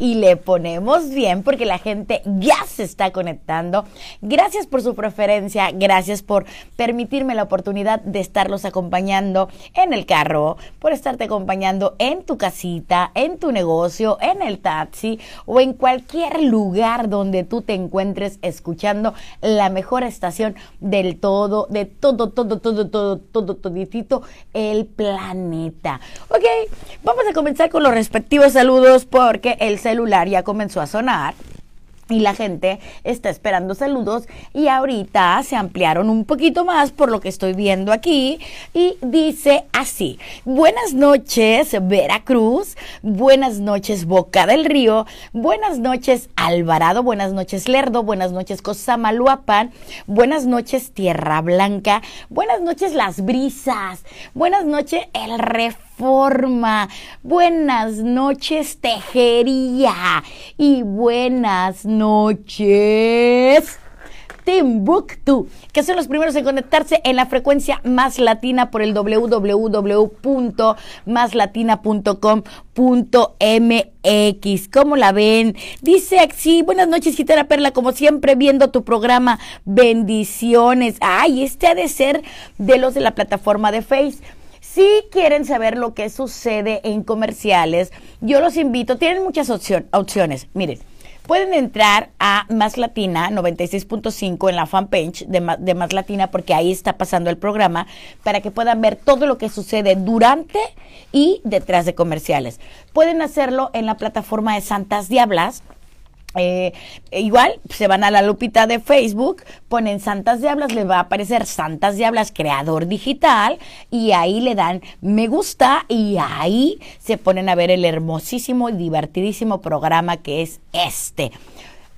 y le ponemos bien porque la gente ya se está conectando. Gracias por su preferencia, gracias por permitirme la oportunidad de estarlos acompañando en el carro, por estarte acompañando en tu casita, en tu negocio, en el taxi o en cualquier lugar donde tú te encuentres escuchando la mejor estación del todo, de todo, todo, todo, todo, todo, toditito el planeta. Ok, vamos a comenzar con los respectivos saludos porque el celular ya comenzó a sonar y la gente está esperando saludos y ahorita se ampliaron un poquito más por lo que estoy viendo aquí y dice así, buenas noches Veracruz, buenas noches Boca del Río, buenas noches Alvarado, buenas noches Lerdo, buenas noches Cosamaluapan, buenas noches Tierra Blanca, buenas noches Las Brisas, buenas noches El Reforma, buenas noches Tejería y buenas noches. Timbuktu, que son los primeros en conectarse en la frecuencia más latina por el www.maslatina.com.mx. ¿Cómo la ven? Dice aquí, buenas noches, Gitana Perla, como siempre, viendo tu programa. Bendiciones. Ay, este ha de ser de los de la plataforma de Face. Si quieren saber lo que sucede en comerciales, yo los invito, tienen muchas opciones. Miren, pueden entrar a Más Latina 96.5 en la fanpage de Más Latina porque ahí está pasando el programa para que puedan ver todo lo que sucede durante y detrás de comerciales. Pueden hacerlo en la plataforma de Santas Diablas. Eh, igual se van a la lupita de Facebook, ponen Santas Diablas, les va a aparecer Santas Diablas Creador Digital y ahí le dan me gusta y ahí se ponen a ver el hermosísimo y divertidísimo programa que es este.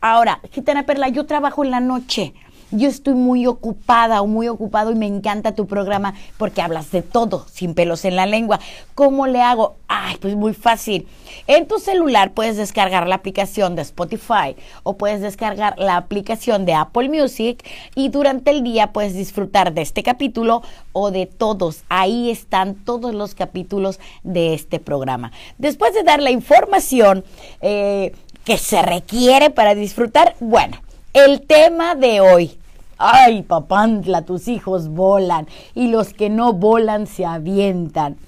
Ahora, Gitana Perla, yo trabajo en la noche yo estoy muy ocupada o muy ocupado y me encanta tu programa porque hablas de todo, sin pelos en la lengua. ¿Cómo le hago? Ay, pues muy fácil. En tu celular puedes descargar la aplicación de Spotify o puedes descargar la aplicación de Apple Music y durante el día puedes disfrutar de este capítulo o de todos. Ahí están todos los capítulos de este programa. Después de dar la información eh, que se requiere para disfrutar, bueno, el tema de hoy, Ay, papantla, tus hijos volan y los que no volan se avientan.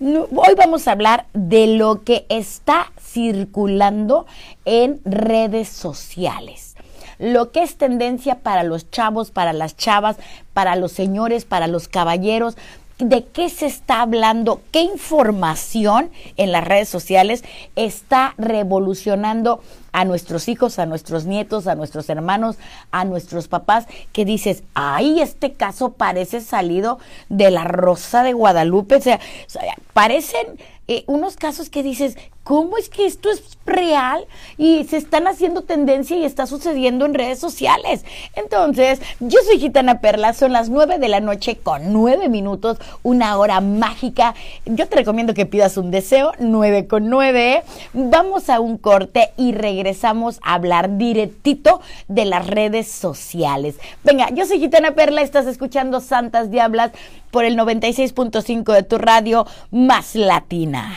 hoy vamos a hablar de lo que está circulando en redes sociales. Lo que es tendencia para los chavos, para las chavas, para los señores, para los caballeros, de qué se está hablando, qué información en las redes sociales está revolucionando a nuestros hijos, a nuestros nietos, a nuestros hermanos, a nuestros papás, que dices, ay, este caso parece salido de la Rosa de Guadalupe, o sea, parecen eh, unos casos que dices, ¿cómo es que esto es real y se están haciendo tendencia y está sucediendo en redes sociales? Entonces, yo soy Gitana Perla, son las nueve de la noche con nueve minutos, una hora mágica. Yo te recomiendo que pidas un deseo, nueve con nueve. Vamos a un corte y regresamos a hablar directito de las redes sociales. Venga, yo soy Gitana Perla, estás escuchando Santas Diablas por el 96.5 de tu radio más latina.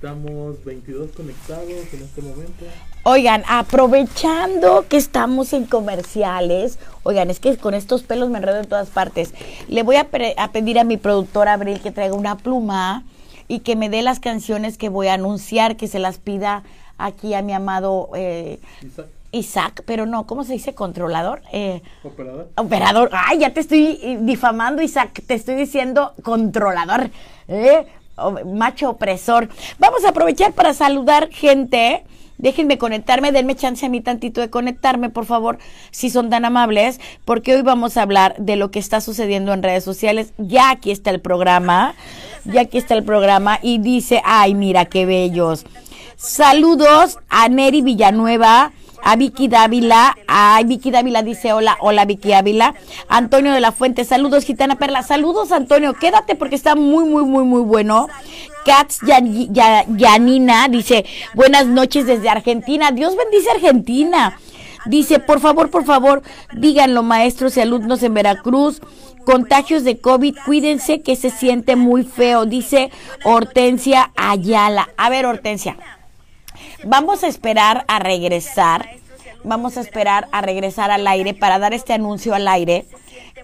Estamos 22 conectados en este momento. Oigan, aprovechando que estamos en comerciales, oigan, es que con estos pelos me enredo en todas partes. Le voy a, a pedir a mi productora Abril que traiga una pluma y que me dé las canciones que voy a anunciar, que se las pida aquí a mi amado eh, Isaac. Isaac. pero no, ¿cómo se dice? Controlador. Eh, operador. Operador. Ay, ya te estoy eh, difamando, Isaac. Te estoy diciendo controlador. ¿eh? Macho opresor. Vamos a aprovechar para saludar gente. Déjenme conectarme, denme chance a mí tantito de conectarme, por favor, si son tan amables, porque hoy vamos a hablar de lo que está sucediendo en redes sociales. Ya aquí está el programa, ya aquí está el programa y dice, ay, mira qué bellos. Saludos a Neri Villanueva, a Vicky Dávila, a Vicky Dávila dice hola, hola Vicky Dávila, Antonio de la Fuente, saludos Gitana Perla, saludos Antonio, quédate porque está muy, muy, muy, muy bueno. Katz Yanina dice, buenas noches desde Argentina, Dios bendice Argentina. Dice, por favor, por favor, díganlo maestros y alumnos en Veracruz, contagios de COVID, cuídense que se siente muy feo, dice Hortensia Ayala. A ver, Hortensia, vamos a esperar a regresar, vamos a esperar a regresar al aire para dar este anuncio al aire.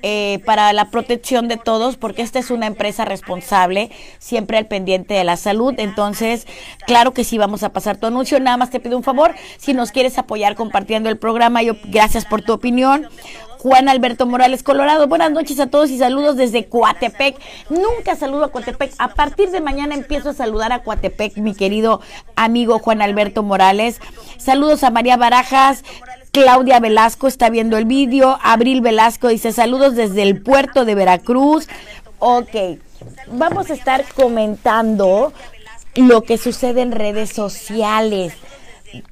Eh, para la protección de todos, porque esta es una empresa responsable, siempre al pendiente de la salud. Entonces, claro que sí, vamos a pasar tu anuncio. Nada más te pido un favor, si nos quieres apoyar compartiendo el programa, yo gracias por tu opinión. Juan Alberto Morales Colorado. Buenas noches a todos y saludos desde Coatepec. Nunca saludo a Coatepec. A partir de mañana empiezo a saludar a Coatepec, mi querido amigo Juan Alberto Morales. Saludos a María Barajas. Claudia Velasco está viendo el vídeo. Abril Velasco dice saludos desde el puerto de Veracruz. Ok, vamos a estar comentando lo que sucede en redes sociales.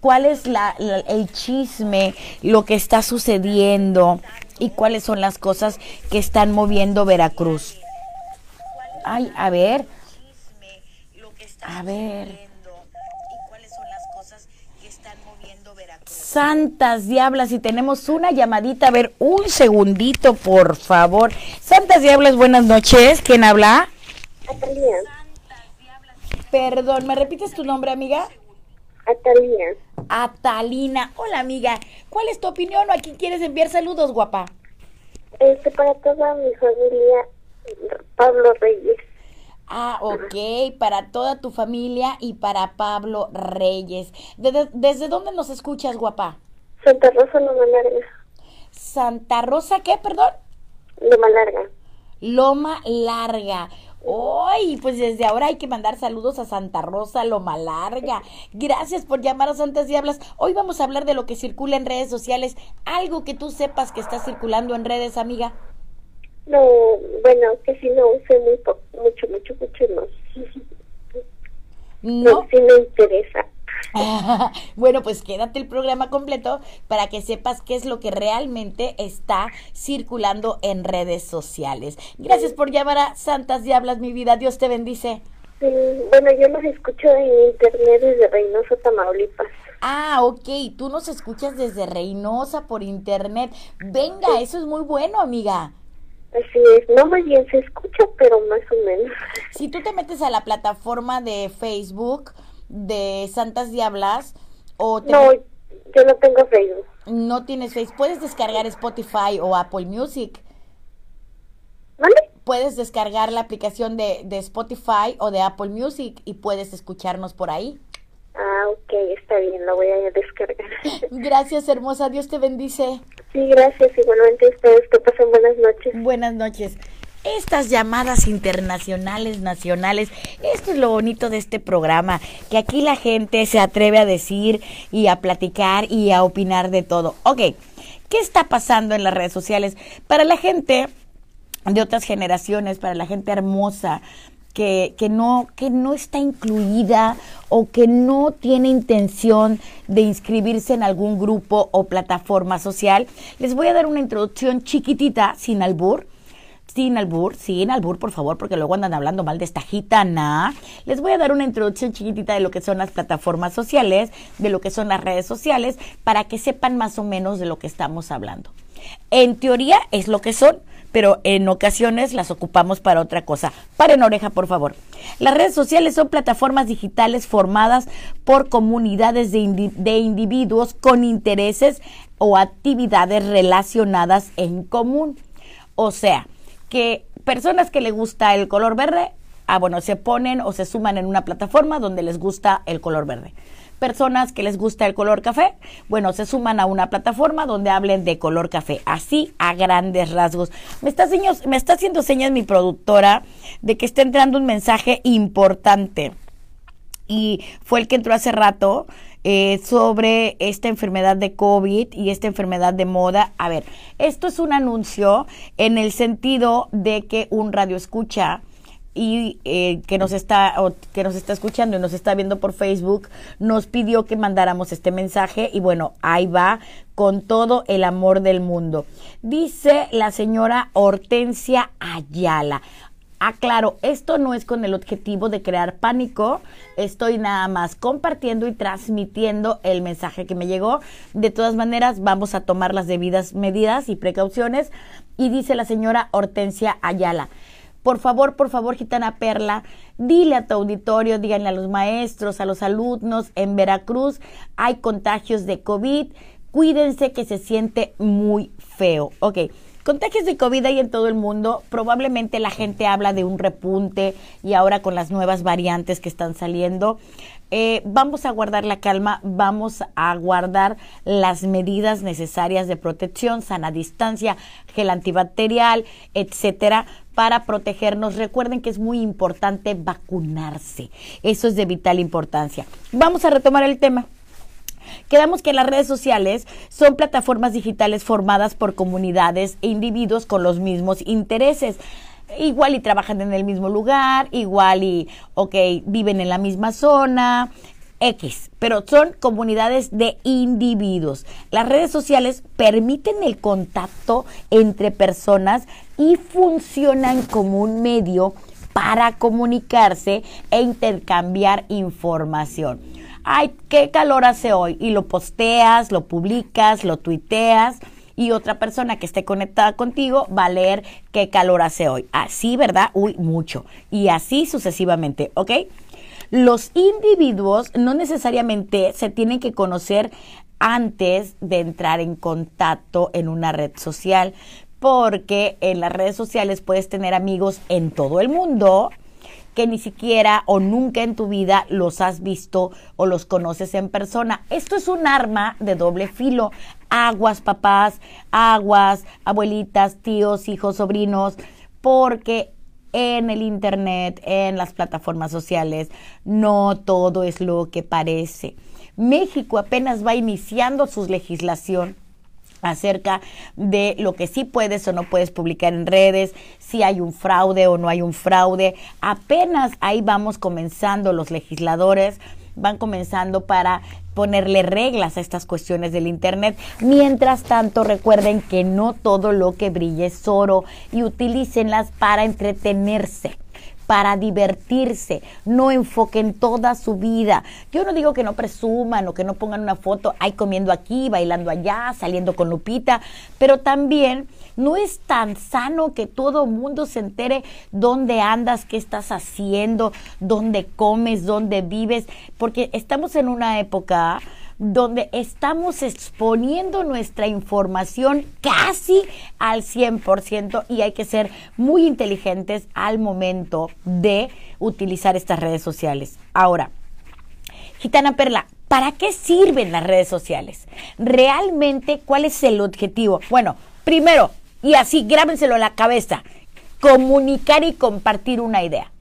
¿Cuál es la, el chisme, lo que está sucediendo y cuáles son las cosas que están moviendo Veracruz? Ay, a ver. A ver. Santas Diablas, y tenemos una llamadita, a ver, un segundito, por favor. Santas Diablas, buenas noches, ¿quién habla? Atalía. Perdón, ¿me repites tu nombre, amiga? Atalía. Atalina. Hola, amiga. ¿Cuál es tu opinión o a quién quieres enviar saludos, guapa? Este, para toda mi familia, Pablo Reyes. Ah, ok, para toda tu familia y para Pablo Reyes. ¿Desde, desde dónde nos escuchas, guapa? Santa Rosa, Loma Larga. Santa Rosa, ¿qué, perdón? Loma Larga. Loma Larga. ¡Ay! pues desde ahora hay que mandar saludos a Santa Rosa, Loma Larga. Gracias por llamar a Santas Diablas. Hoy vamos a hablar de lo que circula en redes sociales. Algo que tú sepas que está circulando en redes, amiga. No, bueno, que si no usé muy mucho, mucho, mucho más. No. sí me interesa. bueno, pues quédate el programa completo para que sepas qué es lo que realmente está circulando en redes sociales. Gracias por llamar a Santas Diablas, mi vida. Dios te bendice. Bueno, yo los escucho en internet desde Reynosa, Tamaulipas. Ah, ok, tú nos escuchas desde Reynosa por internet. Venga, eso es muy bueno, amiga. Así es, no muy bien se escucha, pero más o menos. Si tú te metes a la plataforma de Facebook de Santas Diablas o... no, yo no tengo Facebook. No tienes Facebook. Puedes descargar Spotify o Apple Music. ¿Vale? Puedes descargar la aplicación de, de Spotify o de Apple Music y puedes escucharnos por ahí. Ah, ok, está bien, lo voy a descargar. Gracias, hermosa. Dios te bendice. Sí, gracias. Igualmente ustedes. Que pasen buenas noches. Buenas noches. Estas llamadas internacionales, nacionales, esto es lo bonito de este programa, que aquí la gente se atreve a decir y a platicar y a opinar de todo. Ok, ¿qué está pasando en las redes sociales? Para la gente de otras generaciones, para la gente hermosa, que, que, no, que no está incluida o que no tiene intención de inscribirse en algún grupo o plataforma social, les voy a dar una introducción chiquitita, sin albur. Sin albur, sin albur, por favor, porque luego andan hablando mal de esta gitana. Les voy a dar una introducción chiquitita de lo que son las plataformas sociales, de lo que son las redes sociales, para que sepan más o menos de lo que estamos hablando. En teoría es lo que son, pero en ocasiones las ocupamos para otra cosa. Paren oreja, por favor. Las redes sociales son plataformas digitales formadas por comunidades de, individuos con intereses o actividades relacionadas en común. O sea, que personas que les gusta el color verde, ah, bueno, se ponen o se suman en una plataforma donde les gusta el color verde personas que les gusta el color café, bueno, se suman a una plataforma donde hablen de color café, así a grandes rasgos. Me está, me está haciendo señas mi productora de que está entrando un mensaje importante y fue el que entró hace rato. Eh, sobre esta enfermedad de COVID y esta enfermedad de moda. A ver, esto es un anuncio en el sentido de que un radio escucha y eh, que nos está que nos está escuchando y nos está viendo por Facebook nos pidió que mandáramos este mensaje y bueno ahí va con todo el amor del mundo dice la señora Hortensia Ayala Aclaro, esto no es con el objetivo de crear pánico, estoy nada más compartiendo y transmitiendo el mensaje que me llegó. De todas maneras, vamos a tomar las debidas medidas y precauciones. Y dice la señora Hortensia Ayala. Por favor, por favor, Gitana Perla, dile a tu auditorio, díganle a los maestros, a los alumnos, en Veracruz hay contagios de COVID, cuídense que se siente muy feo. Ok, Contagios de COVID hay en todo el mundo. Probablemente la gente habla de un repunte y ahora con las nuevas variantes que están saliendo. Eh, vamos a guardar la calma, vamos a guardar las medidas necesarias de protección, sana distancia, gel antibacterial, etcétera, para protegernos. Recuerden que es muy importante vacunarse. Eso es de vital importancia. Vamos a retomar el tema. Quedamos que las redes sociales son plataformas digitales formadas por comunidades e individuos con los mismos intereses. Igual y trabajan en el mismo lugar, igual y, ok, viven en la misma zona, X, pero son comunidades de individuos. Las redes sociales permiten el contacto entre personas y funcionan como un medio para comunicarse e intercambiar información ay, qué calor hace hoy, y lo posteas, lo publicas, lo tuiteas, y otra persona que esté conectada contigo va a leer qué calor hace hoy. Así, ¿verdad? Uy, mucho. Y así sucesivamente, ¿ok? Los individuos no necesariamente se tienen que conocer antes de entrar en contacto en una red social, porque en las redes sociales puedes tener amigos en todo el mundo, que ni siquiera o nunca en tu vida los has visto o los conoces en persona. Esto es un arma de doble filo. Aguas, papás, aguas, abuelitas, tíos, hijos, sobrinos, porque en el Internet, en las plataformas sociales, no todo es lo que parece. México apenas va iniciando su legislación acerca de lo que sí puedes o no puedes publicar en redes, si hay un fraude o no hay un fraude. Apenas ahí vamos comenzando los legisladores van comenzando para ponerle reglas a estas cuestiones del Internet. Mientras tanto, recuerden que no todo lo que brille es oro y utilícenlas para entretenerse para divertirse, no enfoquen toda su vida. Yo no digo que no presuman o que no pongan una foto ahí comiendo aquí, bailando allá, saliendo con Lupita, pero también no es tan sano que todo mundo se entere dónde andas, qué estás haciendo, dónde comes, dónde vives, porque estamos en una época donde estamos exponiendo nuestra información casi al 100% y hay que ser muy inteligentes al momento de utilizar estas redes sociales. Ahora, Gitana Perla, ¿para qué sirven las redes sociales? Realmente, ¿cuál es el objetivo? Bueno, primero, y así grábenselo en la cabeza, comunicar y compartir una idea.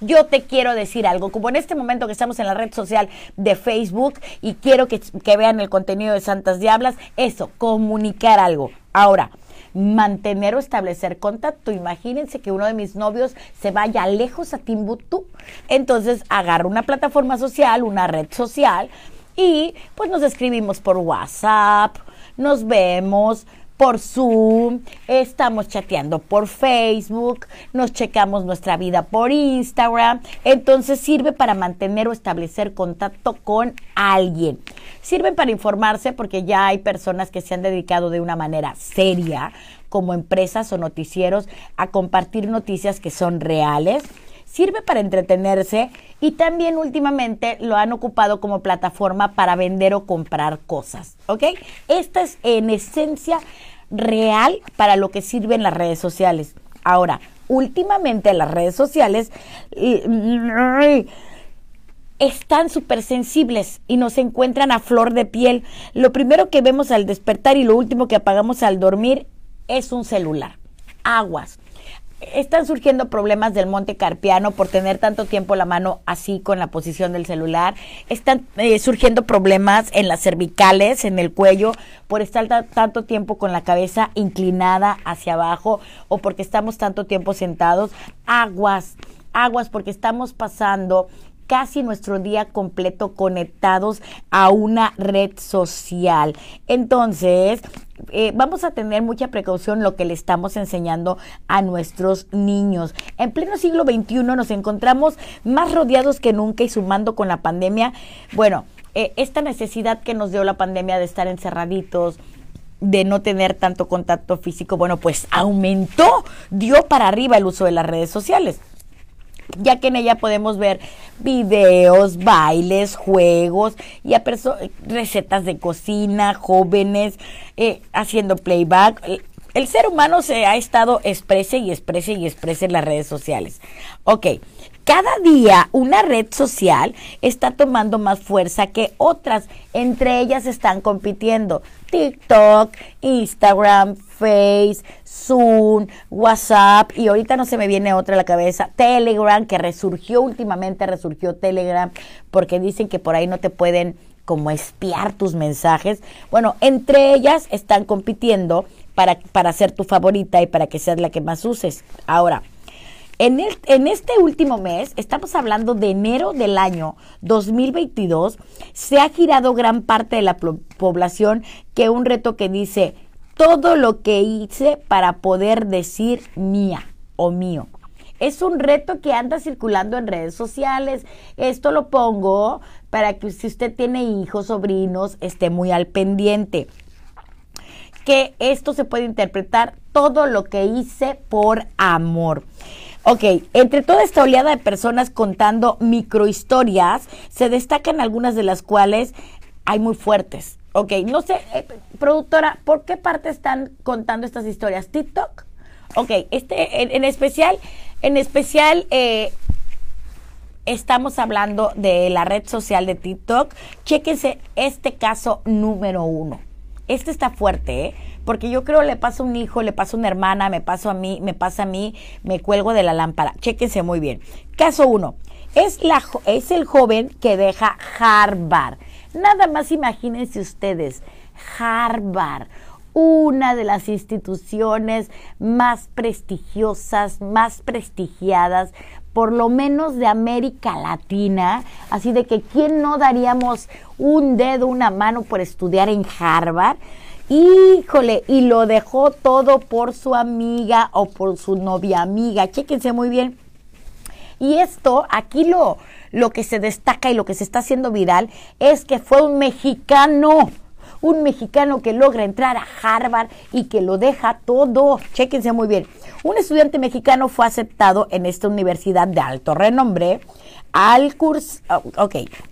Yo te quiero decir algo, como en este momento que estamos en la red social de Facebook y quiero que, vean el contenido de Santas Diablas, eso, comunicar algo. Ahora, mantener o establecer contacto. Imagínense que uno de mis novios se vaya lejos a Timbuktu. Entonces agarro una plataforma social, una red social y pues nos escribimos por WhatsApp, nos vemos, por Zoom, estamos chateando por Facebook, nos checamos nuestra vida por Instagram, entonces sirve para mantener o establecer contacto con alguien. Sirven para informarse porque ya hay personas que se han dedicado de una manera seria, como empresas o noticieros, a compartir noticias que son reales sirve para entretenerse y también últimamente lo han ocupado como plataforma para vender o comprar cosas, ¿ok? Esta es en esencia real para lo que sirven las redes sociales. Ahora, últimamente las redes sociales están súper sensibles y nos encuentran a flor de piel. Lo primero que vemos al despertar y lo último que apagamos al dormir es un celular. Aguas están surgiendo problemas del monte carpiano por tener tanto tiempo la mano así con la posición del celular. Están eh, surgiendo problemas en las cervicales, en el cuello, por estar tanto tiempo con la cabeza inclinada hacia abajo o porque estamos tanto tiempo sentados. Aguas, aguas, porque estamos pasando casi nuestro día completo conectados a una red social. Entonces, eh, vamos a tener mucha precaución lo que le estamos enseñando a nuestros niños. En pleno siglo XXI nos encontramos más rodeados que nunca y sumando con la pandemia, bueno, eh, esta necesidad que nos dio la pandemia de estar encerraditos, de no tener tanto contacto físico, bueno, pues aumentó, dio para arriba el uso de las redes sociales ya que en ella podemos ver videos, bailes, juegos y a recetas de cocina, jóvenes eh, haciendo playback. El ser humano se ha estado exprese y exprese y exprese en las redes sociales. Ok, cada día una red social está tomando más fuerza que otras. Entre ellas están compitiendo TikTok, Instagram, Face, Zoom, WhatsApp y ahorita no se me viene otra a la cabeza, Telegram, que resurgió últimamente, resurgió Telegram porque dicen que por ahí no te pueden como espiar tus mensajes. Bueno, entre ellas están compitiendo para, para ser tu favorita y para que seas la que más uses. Ahora, en, este último mes, estamos hablando de enero del año 2022, se ha girado gran parte de la población que un reto que dice todo lo que hice para poder decir mía o mío. Es un reto que anda circulando en redes sociales. Esto lo pongo para que si usted tiene hijos, sobrinos, esté muy al pendiente. Que esto se puede interpretar todo lo que hice por amor. Ok, entre toda esta oleada de personas contando microhistorias, se destacan algunas de las cuales hay muy fuertes. Ok, no sé, eh, productora, ¿por qué parte están contando estas historias? ¿TikTok? Ok, este, en, especial, en especial, eh, estamos hablando de la red social de TikTok. Chéquense este caso número uno. Este está fuerte, ¿eh? Porque yo creo le pasa a un hijo, le pasa a una hermana, me pasa a mí, me pasa a mí, me cuelgo de la lámpara. Chéquense muy bien. Caso uno, es, la, es el joven que deja Harvard. Nada más imagínense ustedes, Harvard, una de las instituciones más prestigiosas, más prestigiadas, por lo menos de América Latina, así de que quién no daríamos un dedo, una mano por estudiar en Harvard. Híjole, y lo dejó todo por su amiga o por su novia amiga. Chéquense muy bien. Y esto, aquí lo, lo que se destaca y lo que se está haciendo viral es que fue un mexicano. Un mexicano que logra entrar a Harvard y que lo deja todo. Chéquense muy bien. Un estudiante mexicano fue aceptado en esta universidad de alto renombre. Al,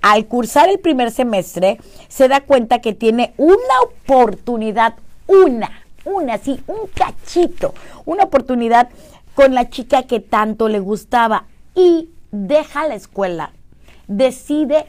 al cursar el primer semestre, se da cuenta que tiene una oportunidad, una, una, sí, un cachito, una oportunidad con la chica que tanto le gustaba y deja la escuela, decide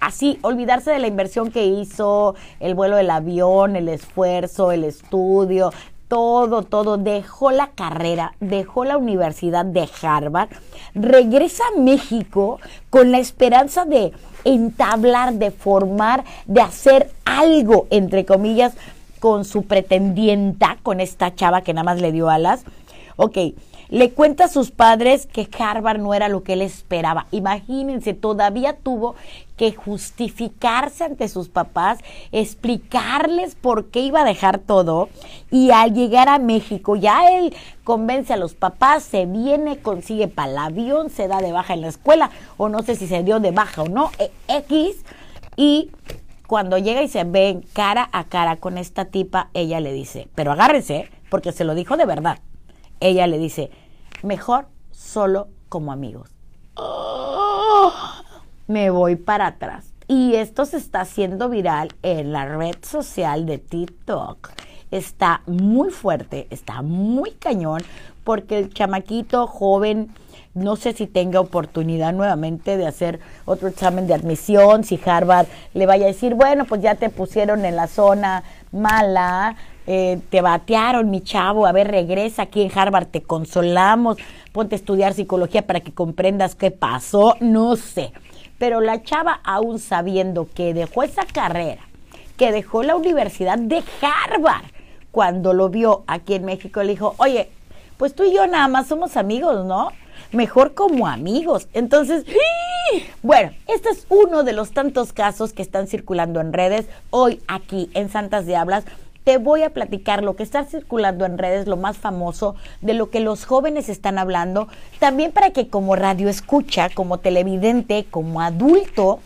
así olvidarse de la inversión que hizo, el vuelo del avión, el esfuerzo, el estudio, todo, todo, dejó la carrera, dejó la Universidad de Harvard, regresa a México con la esperanza de entablar, de formar, de hacer algo, entre comillas, con su pretendienta, con esta chava que nada más le dio alas. Ok, le cuenta a sus padres que Harvard no era lo que él esperaba. Imagínense, todavía tuvo que justificarse ante sus papás, explicarles por qué iba a dejar todo y al llegar a México ya él convence a los papás, se viene, consigue para el avión, se da de baja en la escuela o no sé si se dio de baja o no, e, X y cuando llega y se ve cara a cara con esta tipa, ella le dice, pero agárrese, porque se lo dijo de verdad ella le dice, mejor solo como amigos. me voy para atrás. Y esto se está haciendo viral en la red social de TikTok. Está muy fuerte, está muy cañón, porque el chamaquito joven, no sé si tenga oportunidad nuevamente de hacer otro examen de admisión, si Harvard le vaya a decir, bueno, pues ya te pusieron en la zona mala, eh, te batearon, mi chavo, a ver, regresa aquí en Harvard, te consolamos, ponte a estudiar psicología para que comprendas qué pasó, no sé. Pero la chava, aún sabiendo que dejó esa carrera, que dejó la Universidad de Harvard, cuando lo vio aquí en México, le dijo, oye, pues tú y yo nada más somos amigos, ¿no? mejor como amigos. Entonces, bueno, este es uno de los tantos casos que están circulando en redes hoy aquí en Santas Diablas te voy a platicar lo que está circulando en redes, lo más famoso, de lo que los jóvenes están hablando, también para que como radio escucha, como televidente, como adulto,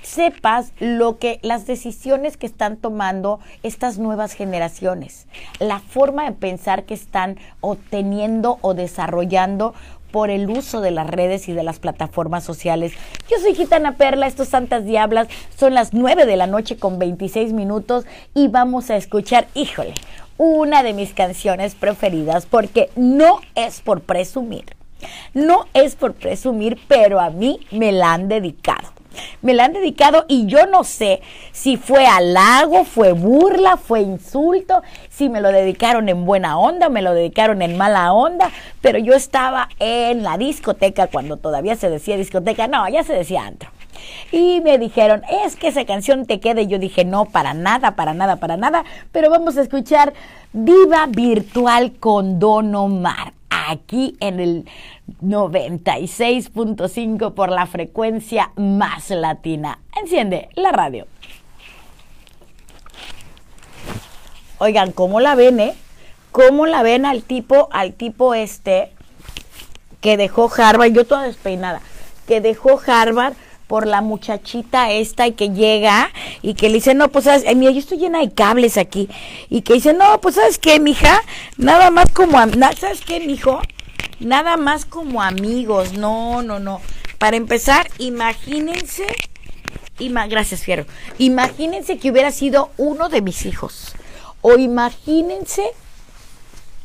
sepas lo que las decisiones que están tomando estas nuevas generaciones, la forma de pensar que están obteniendo o desarrollando por el uso de las redes y de las plataformas sociales. Yo soy Gitana Perla, estos Santas Diablas, son las 9 de la noche con 26 minutos y vamos a escuchar, híjole, una de mis canciones preferidas porque no es por presumir, no es por presumir, pero a mí me la han dedicado me la han dedicado y yo no sé si fue halago, fue burla, fue insulto, si me lo dedicaron en buena onda, me lo dedicaron en mala onda, pero yo estaba en la discoteca cuando todavía se decía discoteca, no, ya se decía antro. Y me dijeron, es que esa canción te quede. Yo dije, no, para nada, para nada, para nada. Pero vamos a escuchar Viva Virtual con Don Omar aquí en el 96.5 por la frecuencia más latina. Enciende la radio. Oigan, ¿cómo la ven, eh? ¿Cómo la ven al tipo, al tipo este que dejó Harvard? Yo toda despeinada. Que dejó Harvard por la muchachita esta y que llega y que le dice, no, pues, ¿sabes? mira, yo estoy llena de cables aquí. Y que dice, no, pues, ¿sabes qué, mija? Nada más como, ¿sabes qué, mijo? Nada más como amigos. No, no, no. Para empezar, imagínense, gracias, Fierro. Imagínense que hubiera sido uno de mis hijos. O imagínense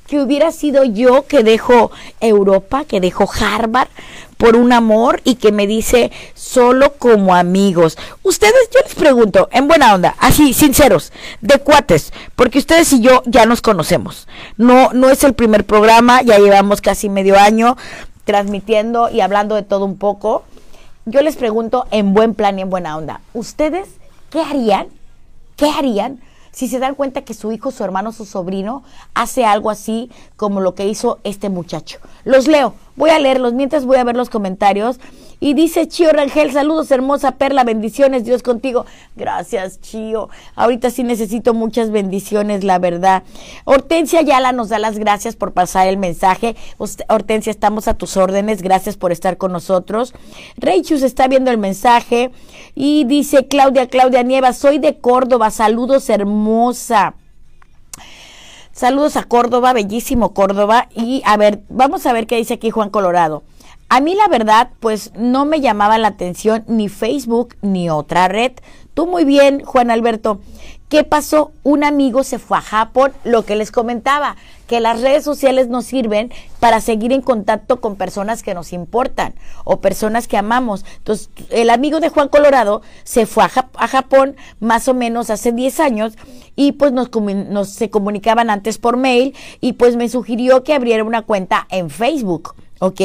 que hubiera sido yo que dejo Europa, que dejo Harvard por un amor y que me dice solo como amigos. Ustedes, yo les pregunto, en buena onda, así, sinceros, de cuates, porque ustedes y yo ya nos conocemos. No, no es el primer programa, ya llevamos casi medio año transmitiendo y hablando de todo un poco. Yo les pregunto en buen plan y en buena onda, ¿ustedes qué harían? ¿Qué harían si se dan cuenta que su hijo, su hermano, su sobrino hace algo así como lo que hizo este muchacho. Los leo, voy a leerlos mientras voy a ver los comentarios. Y dice Chío Rangel, saludos hermosa Perla, bendiciones, Dios contigo. Gracias Chío, ahorita sí necesito muchas bendiciones, la verdad. Hortensia Yala nos da las gracias por pasar el mensaje. Hortensia, estamos a tus órdenes, gracias por estar con nosotros. Reichus está viendo el mensaje y dice Claudia, Claudia Nieva, soy de Córdoba, saludos hermosa. Saludos a Córdoba, bellísimo Córdoba. Y a ver, vamos a ver qué dice aquí Juan Colorado. A mí la verdad, pues no me llamaba la atención ni Facebook ni otra red. Tú muy bien, Juan Alberto. ¿Qué pasó? Un amigo se fue a Japón, lo que les comentaba, que las redes sociales nos sirven para seguir en contacto con personas que nos importan o personas que amamos. Entonces, el amigo de Juan Colorado se fue a, Japón más o menos hace 10 años y pues nos, nos se comunicaban antes por mail y pues me sugirió que abriera una cuenta en Facebook. ¿ok?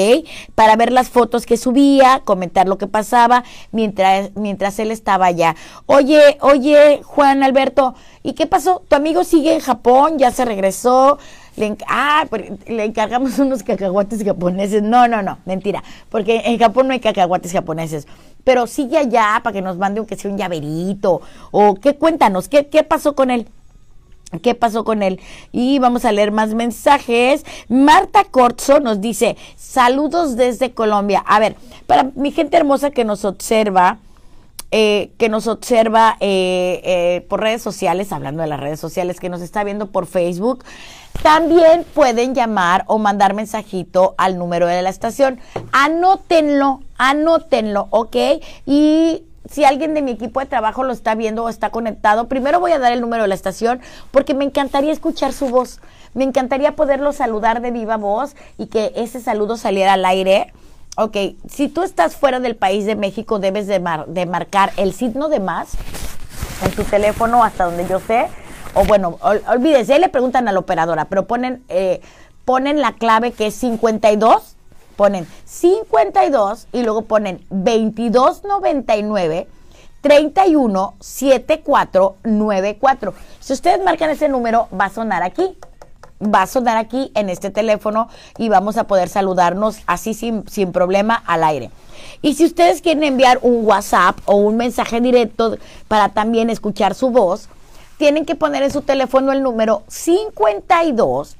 Para ver las fotos que subía, comentar lo que pasaba mientras, mientras él estaba allá. Oye, oye, Juan Alberto, ¿y qué pasó? ¿Tu amigo sigue en Japón? ¿Ya se regresó? Le, ah, le encargamos unos cacahuates japoneses. No, no, no, mentira, porque en Japón no hay cacahuates japoneses. Pero sigue allá para que nos mande aunque sea un llaverito. O qué, cuéntanos, ¿qué, qué pasó con él? ¿Qué pasó con él? Y vamos a leer más mensajes. Marta Corzo nos dice, saludos desde Colombia. A ver, para mi gente hermosa que nos observa, eh, que nos observa eh, eh, por redes sociales, hablando de las redes sociales, que nos está viendo por Facebook, también pueden llamar o mandar mensajito al número de la estación. Anótenlo, anótenlo, ¿ok? Y si alguien de mi equipo de trabajo lo está viendo o está conectado, primero voy a dar el número de la estación porque me encantaría escuchar su voz. Me encantaría poderlo saludar de viva voz y que ese saludo saliera al aire. Ok, si tú estás fuera del país de México, debes de, de marcar el signo de más en tu teléfono hasta donde yo sé. O bueno, olvídese, le preguntan a la operadora, pero ponen, eh, ponen la clave que es 52 ponen 52 y luego ponen 2299 317494. Si ustedes marcan ese número, va a sonar aquí. Va a sonar aquí en este teléfono y vamos a poder saludarnos así sin, sin problema al aire. Y si ustedes quieren enviar un WhatsApp o un mensaje directo para también escuchar su voz, tienen que poner en su teléfono el número 52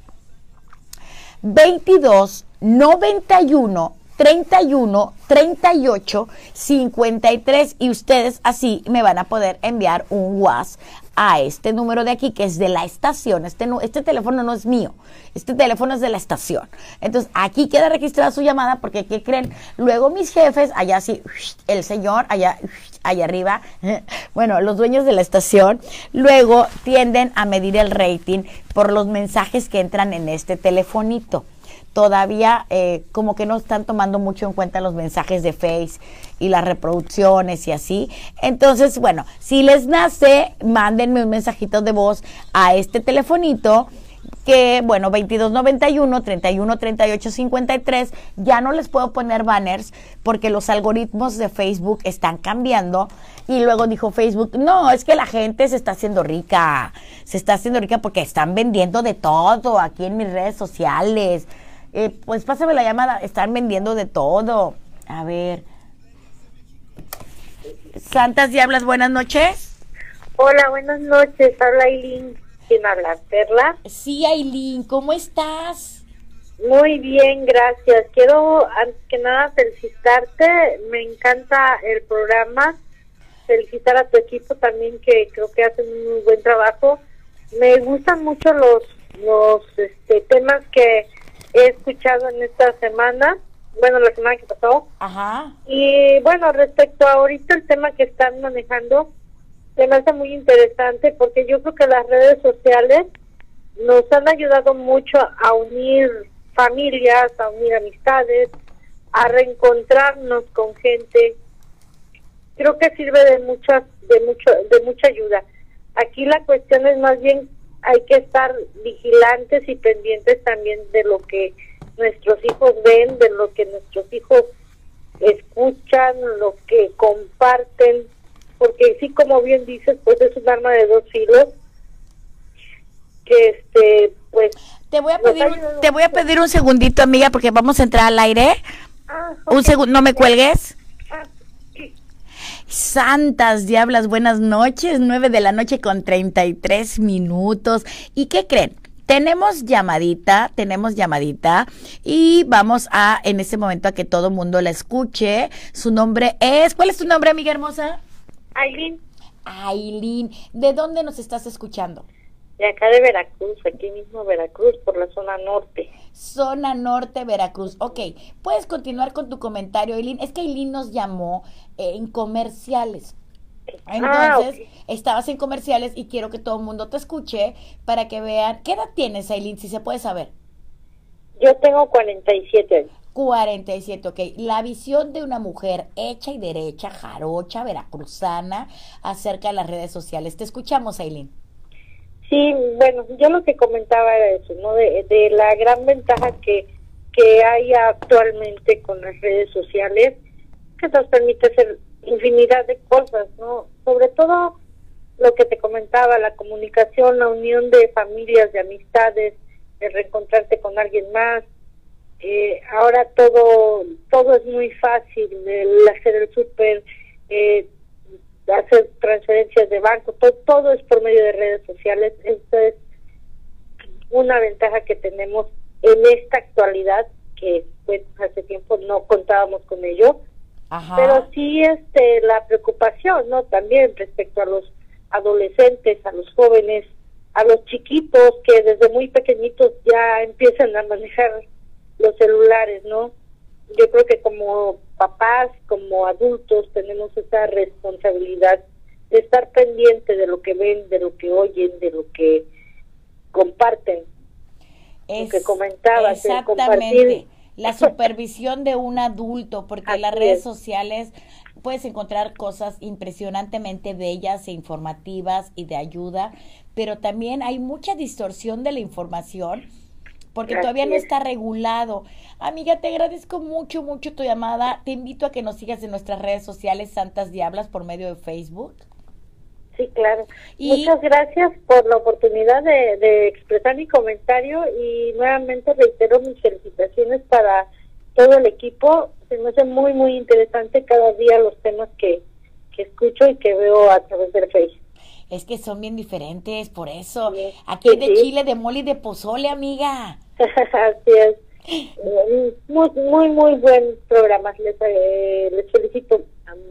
22 91 31 38 53 y ustedes así me van a poder enviar un WhatsApp a este número de aquí que es de la estación. Este, este teléfono no es mío, este teléfono es de la estación. Entonces aquí queda registrada su llamada porque ¿qué creen? Luego mis jefes, allá sí, el señor, allá, allá arriba, bueno, los dueños de la estación, luego tienden a medir el rating por los mensajes que entran en este telefonito todavía eh, como que no están tomando mucho en cuenta los mensajes de Face y las reproducciones y así. Entonces, bueno, si les nace, mándenme un mensajito de voz a este telefonito que, bueno, 2291 31 38 53, ya no les puedo poner banners porque los algoritmos de Facebook están cambiando. Y luego dijo Facebook, no, es que la gente se está haciendo rica, se está haciendo rica porque están vendiendo de todo aquí en mis redes sociales. Eh, pues pásame la llamada, están vendiendo de todo. A ver. Santas Diablas, buenas noches. Hola, buenas noches. Habla Aileen. ¿Quién habla? ¿Perla? Sí, Aileen, ¿cómo estás? Muy bien, gracias. Quiero, antes que nada, felicitarte. Me encanta el programa. Felicitar a tu equipo también, que creo que hacen un muy buen trabajo. Me gustan mucho los, los este, temas que he escuchado en esta semana, bueno, la semana que pasó. Ajá. Y bueno, respecto a ahorita el tema que están manejando, se me hace muy interesante porque yo creo que las redes sociales nos han ayudado mucho a unir familias, a unir amistades, a reencontrarnos con gente. Creo que sirve de muchas de mucho de mucha ayuda. Aquí la cuestión es más bien hay que estar vigilantes y pendientes también de lo que nuestros hijos ven, de lo que nuestros hijos escuchan, lo que comparten, porque sí, como bien dices, pues es un arma de dos filos que este pues te voy a pedir un, te voy a pedir un segundito amiga porque vamos a entrar al aire. Ah, un segundo no me cuelgues Santas diablas, buenas noches, nueve de la noche con treinta y tres minutos. ¿Y qué creen? Tenemos llamadita, tenemos llamadita y vamos a en este momento a que todo mundo la escuche. Su nombre es, ¿cuál es tu nombre, amiga hermosa? Aileen. Aileen, ¿de dónde nos estás escuchando? De acá de Veracruz, aquí mismo Veracruz, por la zona norte. Zona norte Veracruz. Ok, puedes continuar con tu comentario, Eileen. Es que Eileen nos llamó eh, en comerciales. Ah, Entonces, estabas en comerciales y quiero que todo el mundo te escuche para que vean. ¿Qué edad tienes, Eileen, si se puede saber? Yo tengo 47 años. 47, ok. La visión de una mujer hecha y derecha, jarocha, veracruzana, acerca de las redes sociales. Te escuchamos, Eileen. Sí, bueno, yo lo que comentaba era eso, ¿no? De, la gran ventaja que, que hay actualmente con las redes sociales, que nos permite hacer infinidad de cosas, ¿no? Sobre todo lo que te comentaba, la comunicación, la unión de familias, de amistades, el reencontrarte con alguien más. Eh, ahora todo todo es muy fácil, el hacer el súper, eh, hacer transferencias de banco, todo, todo es por medio de redes sociales. Esta es una ventaja que tenemos en esta actualidad, que pues hace tiempo no contábamos con ello, pero sí este la preocupación, ¿no? También respecto a los adolescentes, a los jóvenes, a los chiquitos que desde muy pequeñitos ya empiezan a manejar los celulares, ¿no? Yo creo que como papás, como adultos, tenemos esa responsabilidad de estar pendiente de lo que ven, de lo que oyen, de lo que comparten. lo que comentabas, exactamente. La supervisión de un adulto, porque en las redes sociales puedes encontrar cosas impresionantemente bellas e informativas y de ayuda, pero también hay mucha distorsión de la información porque todavía no está regulado. Amiga, te agradezco mucho, mucho tu llamada. Te invito a que nos sigas en nuestras redes sociales Santas Diablas por medio de Facebook. Sí, claro. Y- Muchas gracias por la oportunidad de, de expresar mi comentario y nuevamente reitero mis felicitaciones para todo el equipo. Se me hace muy, muy interesante cada día los temas que, que escucho y que veo a través del Facebook. Es que son bien diferentes, por eso. Sí. Aquí Sí, de sí. chile, de mole y de pozole, amiga. Así es. Eh, Muy, muy, muy buen programa. Les, eh, les felicito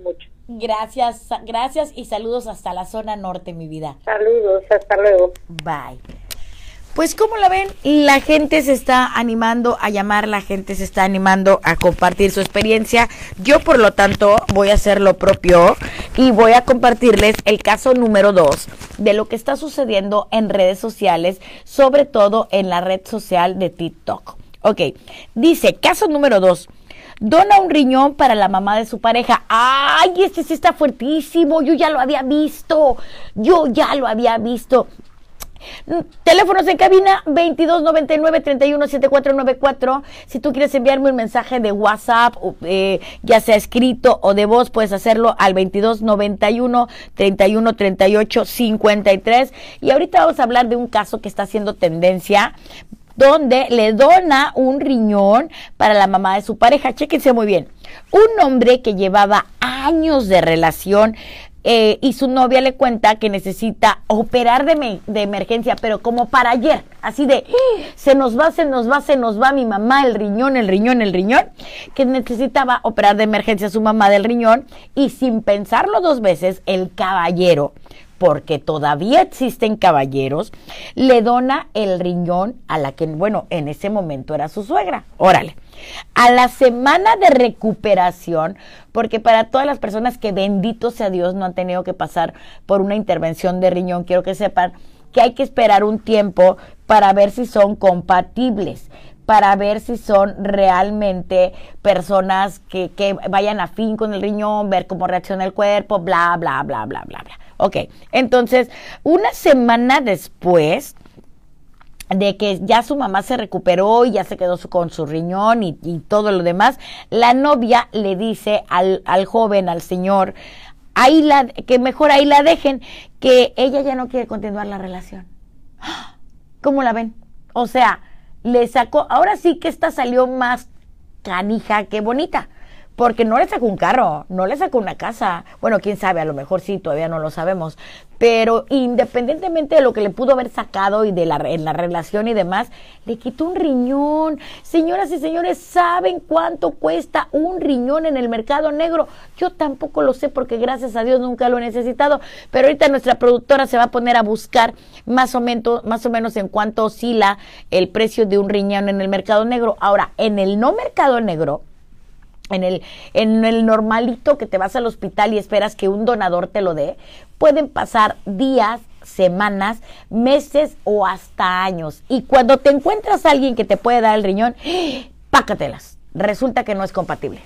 mucho. Gracias, gracias y saludos hasta la zona norte, mi vida. Saludos, hasta luego. Bye. Pues como la ven, la gente se está animando a llamar, la gente se está animando a compartir su experiencia. Yo por lo tanto voy a hacer lo propio y voy a compartirles el caso número dos de lo que está sucediendo en redes sociales, sobre todo en la red social de TikTok. Ok, dice, caso número dos. Dona un riñón para la mamá de su pareja. ¡Ay, este sí está fuertísimo! Yo ya lo había visto. Yo ya lo había visto. Teléfonos en cabina 2299-317494. Si tú quieres enviarme un mensaje de WhatsApp, eh, ya sea escrito o de voz, puedes hacerlo al 2291-3138-53. Y ahorita vamos a hablar de un caso que está haciendo tendencia donde le dona un riñón para la mamá de su pareja. Chéquense muy bien. Un hombre que llevaba años de relación eh, y su novia le cuenta que necesita operar de, de emergencia, pero como para ayer, así de, "Ah, se nos va, se nos va, se nos va mi mamá, el riñón, el riñón, el riñón, que necesitaba operar de emergencia a su mamá del riñón y sin pensarlo dos veces, el caballero porque todavía existen caballeros, le dona el riñón a la que, bueno, en ese momento era su suegra. Órale. A la semana de recuperación, porque para todas las personas que bendito sea Dios no han tenido que pasar por una intervención de riñón, quiero que sepan que hay que esperar un tiempo para ver si son compatibles para ver si son realmente personas que, que vayan a fin con el riñón, ver cómo reacciona el cuerpo, bla, bla, bla, bla, bla, bla. Ok, entonces, una semana después de que ya su mamá se recuperó y ya se quedó su- con su riñón y, y todo lo demás, la novia le dice al, al joven, al señor, ahí la, que mejor ahí la dejen, que ella ya no quiere continuar la relación. ¿Cómo la ven? O sea, le sacó, ahora sí que esta salió más canija que bonita, porque no le sacó un carro, no le sacó una casa, bueno, quién sabe, a lo mejor sí, todavía no lo sabemos, pero independientemente de lo que le pudo haber sacado y de la, en la relación y demás, le quitó un riñón. Señoras y señores, ¿saben cuánto cuesta un riñón en el mercado negro? Yo tampoco lo sé porque gracias a Dios nunca lo he necesitado, pero ahorita nuestra productora se va a poner a buscar más o menos, más o menos en cuánto oscila el precio de un riñón en el mercado negro. Ahora, en el no mercado negro, en el, en el normalito que te vas al hospital y esperas que un donador te lo dé, pueden pasar días, semanas, meses o hasta años. Y cuando te encuentras a alguien que te puede dar el riñón, pácatelas. Resulta que no es compatible.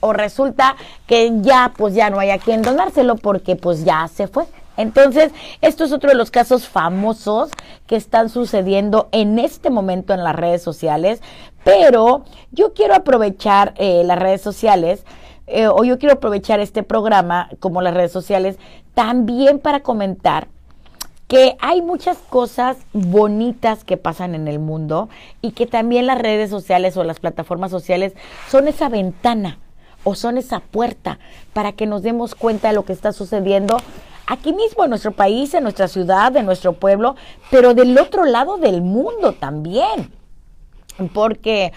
O resulta que ya, pues ya no hay a quien donárselo porque pues ya se fue. Entonces, esto es otro de los casos famosos que están sucediendo en este momento en las redes sociales, pero yo quiero aprovechar eh, las redes sociales eh, o yo quiero aprovechar este programa como las redes sociales también para comentar que hay muchas cosas bonitas que pasan en el mundo y que también las redes sociales o las plataformas sociales son esa ventana o son esa puerta para que nos demos cuenta de lo que está sucediendo aquí mismo en nuestro país, en nuestra ciudad, en nuestro pueblo, pero del otro lado del mundo también. Porque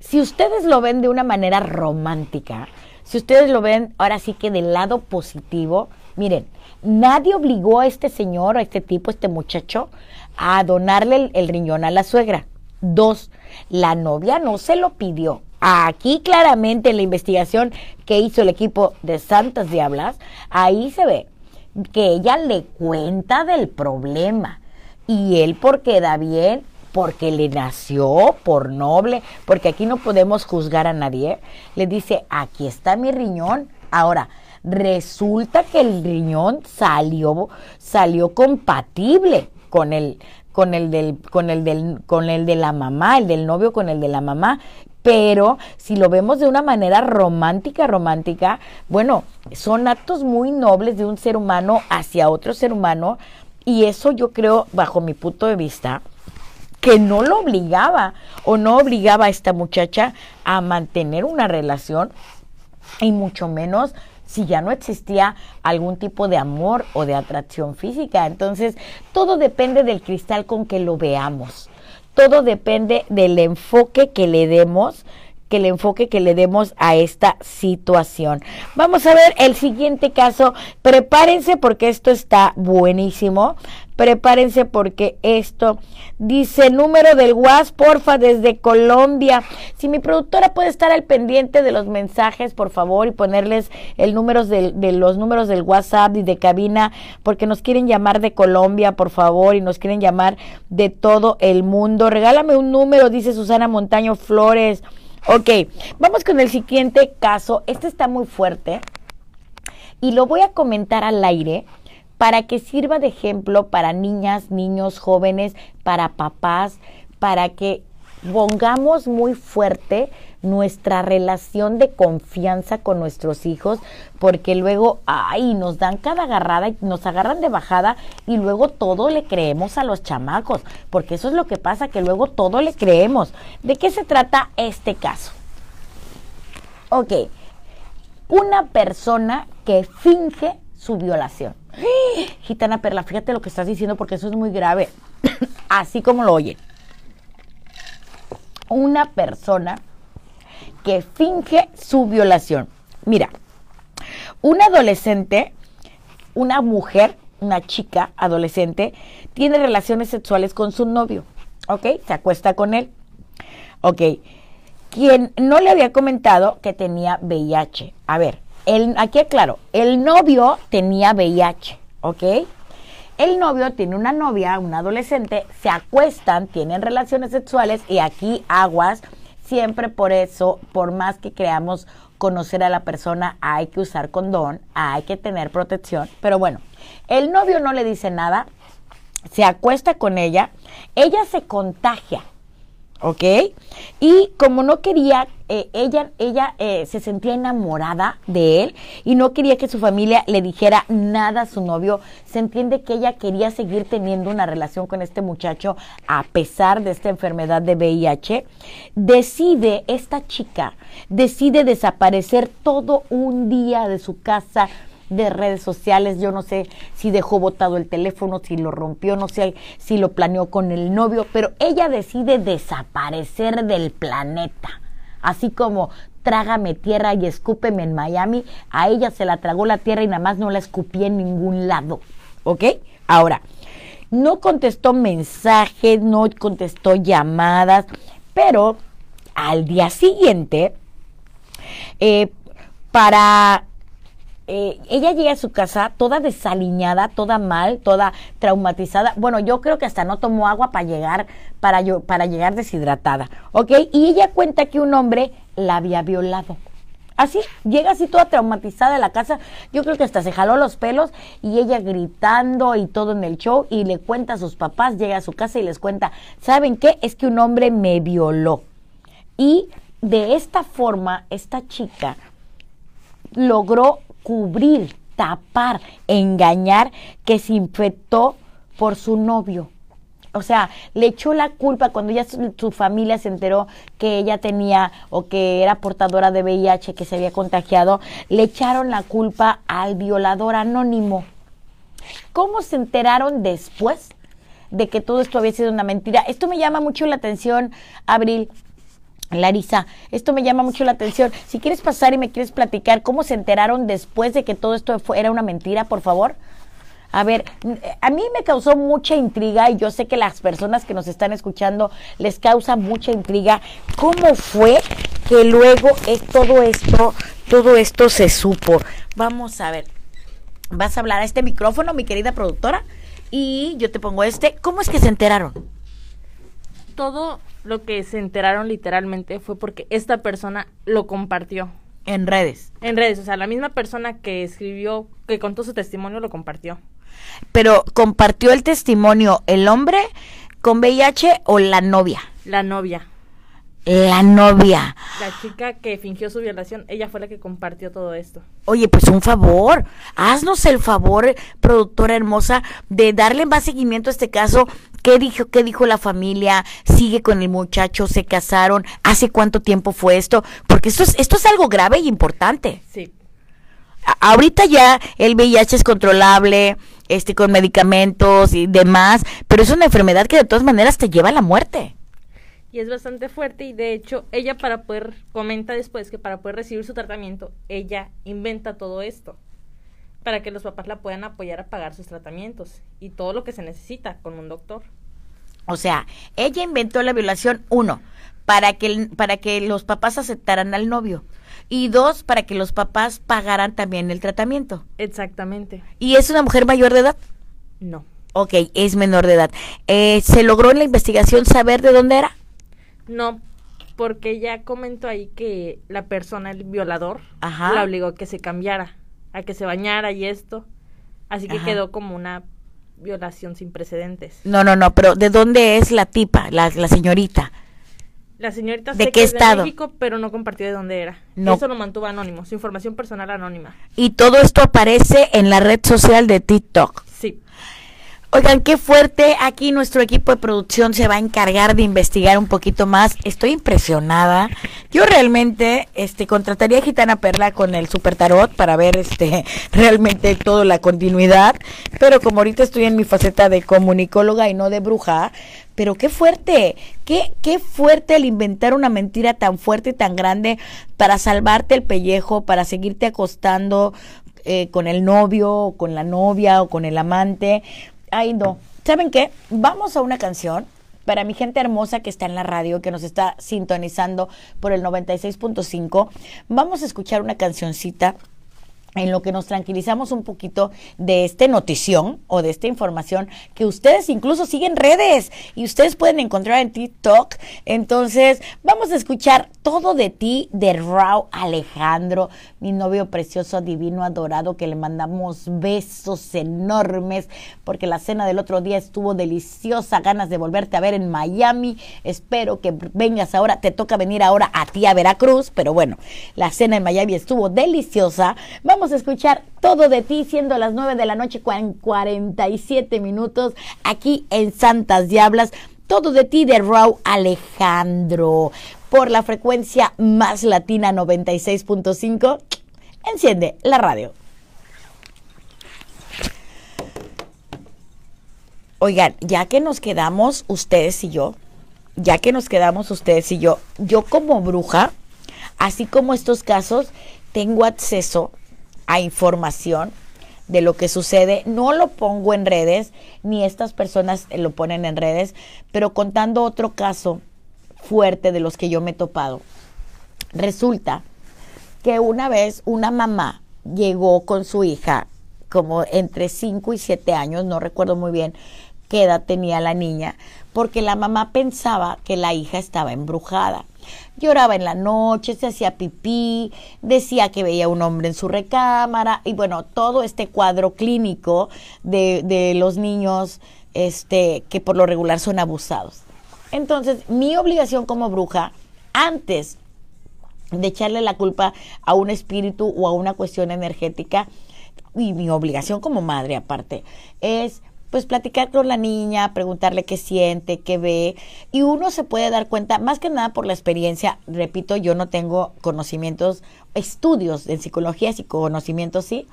si ustedes lo ven de una manera romántica, si ustedes lo ven ahora sí que del lado positivo, miren, nadie obligó a este señor, a este tipo, a este muchacho, a donarle el, riñón a la suegra. Dos, la novia no se lo pidió. Aquí claramente en la investigación que hizo el equipo de Santas Diablas, ahí se ve que ella le cuenta del problema. Y él porque da bien, porque le nació por noble, porque aquí no podemos juzgar a nadie, le dice, aquí está mi riñón. Ahora, resulta que el riñón salió, salió compatible con el, con el del, con el del, con el de la mamá, el del novio con el de la mamá, Pero si lo vemos de una manera romántica, romántica, bueno, son actos muy nobles de un ser humano hacia otro ser humano y eso yo creo, bajo mi punto de vista, que no lo obligaba o no obligaba a esta muchacha a mantener una relación y mucho menos si ya no existía algún tipo de amor o de atracción física. Entonces, todo depende del cristal con que lo veamos. Todo depende del enfoque que le demos que el enfoque que le demos a esta situación. Vamos a ver el siguiente caso. Prepárense porque esto está buenísimo. Prepárense porque esto dice número del WhatsApp, porfa, desde Colombia. Si mi productora puede estar al pendiente de los mensajes, por favor, y ponerles el número de, los números del WhatsApp y de cabina, porque nos quieren llamar de Colombia, por favor, y nos quieren llamar de todo el mundo. Regálame un número, dice Susana Montaño Flores. Ok, vamos con el siguiente caso. Este está muy fuerte y lo voy a comentar al aire para que sirva de ejemplo para niñas, niños, jóvenes, para papás, para que pongamos muy fuerte nuestra relación de confianza con nuestros hijos, porque luego, ay, nos dan cada agarrada y nos agarran de bajada y luego todo le creemos a los chamacos, porque eso es lo que pasa, que luego todo le creemos. ¿De qué se trata este caso? Ok, una persona que finge su violación. Gitana Perla, fíjate lo que estás diciendo porque eso es muy grave, así como lo oyen. Una persona que finge su violación. Mira, un adolescente, una mujer, una chica adolescente, tiene relaciones sexuales con su novio, ¿ok? Se acuesta con él, ¿ok? Quien no le había comentado que tenía VIH. A ver, el, aquí aclaro, el novio tenía VIH, ¿ok? El novio tiene una novia, un adolescente, se acuestan, tienen relaciones sexuales y aquí aguas Siempre por eso, por más que creamos conocer a la persona, hay que usar condón, hay que tener protección. Pero bueno, el novio no le dice nada, se acuesta con ella, ella se contagia ¿ok? Y como no quería, eh, ella, ella eh, se sentía enamorada de él y no quería que su familia le dijera nada a su novio, se entiende que ella quería seguir teniendo una relación con este muchacho a pesar de esta enfermedad de VIH, decide, esta chica, decide desaparecer todo un día de su casa, de redes sociales, yo no sé si dejó botado el teléfono, si lo rompió, no sé si lo planeó con el novio, pero ella decide desaparecer del planeta. Así como trágame tierra y escúpeme en Miami, a ella se la tragó la tierra y nada más no la escupí en ningún lado. ¿Ok? Ahora, no contestó mensajes, no contestó llamadas, pero al día siguiente, eh, para eh, ella llega a su casa toda desaliñada, toda mal, toda traumatizada. Bueno, yo creo que hasta no tomó agua para llegar, para, yo, para llegar deshidratada, ¿ok? Y ella cuenta que un hombre la había violado. Así, llega así toda traumatizada a la casa. Yo creo que hasta se jaló los pelos y ella gritando y todo en el show y le cuenta a sus papás, llega a su casa y les cuenta, ¿saben qué? Es que un hombre me violó. Y de esta forma, esta chica logró cubrir, tapar, engañar que se infectó por su novio. O sea, le echó la culpa cuando ya su, familia se enteró que ella tenía o que era portadora de VIH, que se había contagiado, le echaron la culpa al violador anónimo. ¿Cómo se enteraron después de que todo esto había sido una mentira? Esto me llama mucho la atención, Abril, Larisa, esto me llama mucho la atención. Si quieres pasar y me quieres platicar cómo se enteraron después de que todo esto era una mentira, por favor. A ver, a mí me causó mucha intriga y yo sé que las personas que nos están escuchando les causa mucha intriga. ¿Cómo fue que luego es todo esto, todo esto se supo? Vamos a ver. Vas a hablar a este micrófono, mi querida productora, y yo te pongo este. ¿Cómo es que se enteraron? Todo lo que se enteraron literalmente fue porque esta persona lo compartió. En redes. En redes, o sea, la misma persona que escribió, que contó su testimonio, lo compartió. Pero compartió el testimonio el hombre con VIH o la novia. La novia. La novia. La chica que fingió su violación, ella fue la que compartió todo esto. Oye, pues un favor, haznos el favor, productora hermosa, de darle más seguimiento a este caso. ¿Qué dijo, qué dijo la familia? ¿Sigue con el muchacho? ¿Se casaron? ¿Hace cuánto tiempo fue esto? Porque esto es, esto es algo grave y importante. Sí. A- ahorita ya el VIH es controlable, este, con medicamentos y demás, pero es una enfermedad que de todas maneras te lleva a la muerte. Y es bastante fuerte y de hecho ella para poder, comenta después que para poder recibir su tratamiento, ella inventa todo esto. Para que los papás la puedan apoyar a pagar sus tratamientos y todo lo que se necesita con un doctor. O sea, ella inventó la violación, uno, para que, el- para que los papás aceptaran al novio. Y dos, para que los papás pagaran también el tratamiento. Exactamente. ¿Y es una mujer mayor de edad? No. Ok, es menor de edad. Eh, ¿Se logró en la investigación saber de dónde era? No, porque ella comentó ahí que la persona, el violador, Ajá. la obligó a que se cambiara, a que se bañara y esto. Así que Ajá. quedó como una violación sin precedentes. No, no, no, pero ¿de dónde es la tipa, la, la señorita? La señorita ¿De sé qué que estado? de México, pero no compartió de dónde era. No. Eso lo mantuvo anónimo, su información personal anónima. Y todo esto aparece en la red social de TikTok. Oigan, qué fuerte. Aquí nuestro equipo de producción se va a encargar de investigar un poquito más. Estoy impresionada. Yo realmente este contrataría a Gitana Perla con el Super Tarot para ver este realmente toda la continuidad, pero como ahorita estoy en mi faceta de comunicóloga y no de bruja, pero qué fuerte. Qué qué fuerte el inventar una mentira tan fuerte y tan grande para salvarte el pellejo, para seguirte acostando eh, con el novio, o con la novia o con el amante. Ay, no. ¿Saben qué? Vamos a una canción para mi gente hermosa que está en la radio, que nos está sintonizando por el 96.5. Vamos a escuchar una cancioncita en lo que nos tranquilizamos un poquito de esta notición o de esta información que ustedes incluso siguen redes y ustedes pueden encontrar en TikTok. Entonces, vamos a escuchar todo de ti de Rao Alejandro, mi novio precioso, divino, adorado, que le mandamos besos enormes porque la cena del otro día estuvo deliciosa, ganas de volverte a ver en Miami. Espero que vengas ahora, te toca venir ahora a ti a Veracruz, pero bueno, la cena en Miami estuvo deliciosa. Vamos a escuchar todo de ti siendo las 9 de la noche con 47 minutos aquí en Santas Diablas. Todo de ti de Raúl Alejandro por la frecuencia más latina 96.5. Enciende la radio. Oigan, ya que nos quedamos ustedes y yo, ya que nos quedamos ustedes y yo, yo como bruja, así como estos casos, tengo acceso a información de lo que sucede. No lo pongo en redes, ni estas personas lo ponen en redes, pero contando otro caso fuerte de los que yo me he topado. Resulta que una vez una mamá llegó con su hija, como entre 5 y 7 años, no recuerdo muy bien qué edad tenía la niña, porque la mamá pensaba que la hija estaba embrujada. Lloraba en la noche, se hacía pipí, decía que veía un hombre en su recámara y bueno, todo este cuadro clínico de, de los niños este, que por lo regular son abusados. Entonces, mi obligación como bruja, antes de echarle la culpa a un espíritu o a una cuestión energética, y mi obligación como madre aparte, es pues platicar con la niña, preguntarle qué siente, qué ve, y uno se puede dar cuenta, más que nada por la experiencia, repito, yo no tengo conocimientos, estudios en psicología, y conocimientos sí,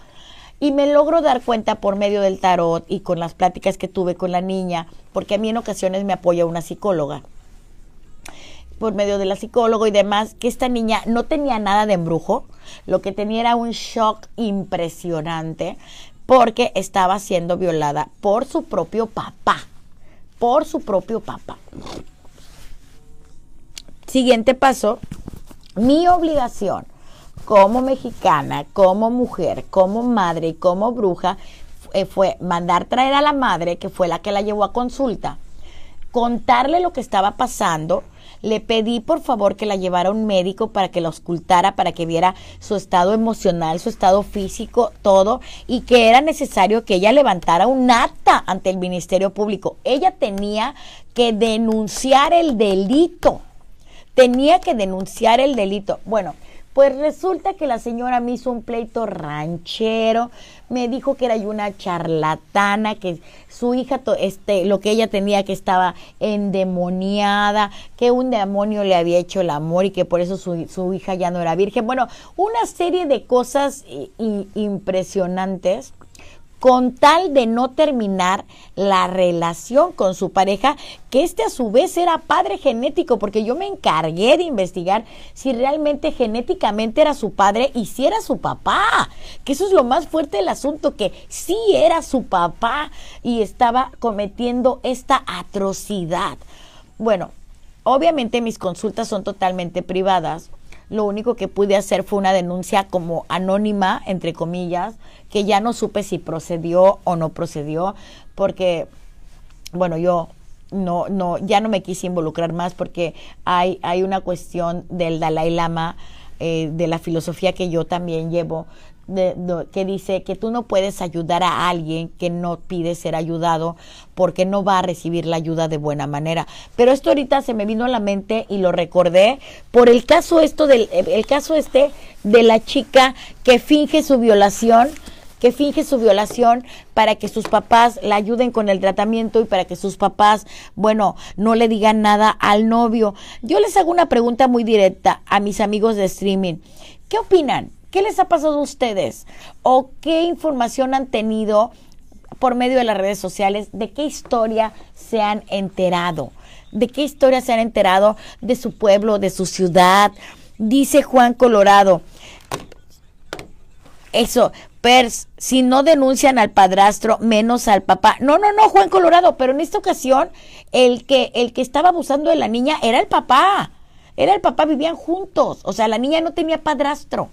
y me logro dar cuenta por medio del tarot y con las pláticas que tuve con la niña, porque a mí en ocasiones me apoya una psicóloga por medio de la psicóloga y demás, que esta niña no tenía nada de embrujo, lo que tenía era un shock impresionante porque estaba siendo violada por su propio papá, por su propio papá. Siguiente paso, mi obligación como mexicana, como mujer, como madre y como bruja fue mandar traer a la madre, que fue la que la llevó a consulta, contarle lo que estaba pasando, le pedí por favor que la llevara a un médico para que la auscultara, para que viera su estado emocional, su estado físico, todo, y que era necesario que ella levantara un acta ante el Ministerio Público. Ella tenía que denunciar el delito. tenía que denunciar el delito. Bueno, pues resulta que la señora me hizo un pleito ranchero, me dijo que era una charlatana, que su hija, este, lo que ella tenía que estaba endemoniada, que un demonio le había hecho el amor y que por eso su, su hija ya no era virgen. Bueno, una serie de cosas impresionantes con tal de no terminar la relación con su pareja, que este a su vez era padre genético, porque yo me encargué de investigar si realmente genéticamente era su padre y si era su papá, que eso es lo más fuerte del asunto, que sí era su papá y estaba cometiendo esta atrocidad. Bueno, obviamente mis consultas son totalmente privadas, lo único que pude hacer fue una denuncia como anónima, entre comillas, que ya no supe si procedió o no procedió, porque, bueno, yo no, no, ya no me quise involucrar más porque hay, hay una cuestión del Dalai Lama, eh, de la filosofía que yo también llevo, que dice que tú no puedes ayudar a alguien que no pide ser ayudado porque no va a recibir la ayuda de buena manera. Pero esto ahorita se me vino a la mente y lo recordé por el caso esto del el caso este de la chica que finge su violación que finge su violación para que sus papás la ayuden con el tratamiento y para que sus papás, bueno, no le digan nada al novio. Yo les hago una pregunta muy directa a mis amigos de streaming. ¿Qué opinan? ¿Qué les ha pasado a ustedes? ¿O qué información han tenido por medio de las redes sociales? ¿De qué historia se han enterado? ¿De qué historia se han enterado de su pueblo, de su ciudad? Dice Juan Colorado. Eso, Pers, si no denuncian al padrastro, menos al papá. No, no, no, Juan Colorado, pero en esta ocasión el que, el que estaba abusando de la niña era el papá. Era el papá, vivían juntos. O sea, la niña no tenía padrastro.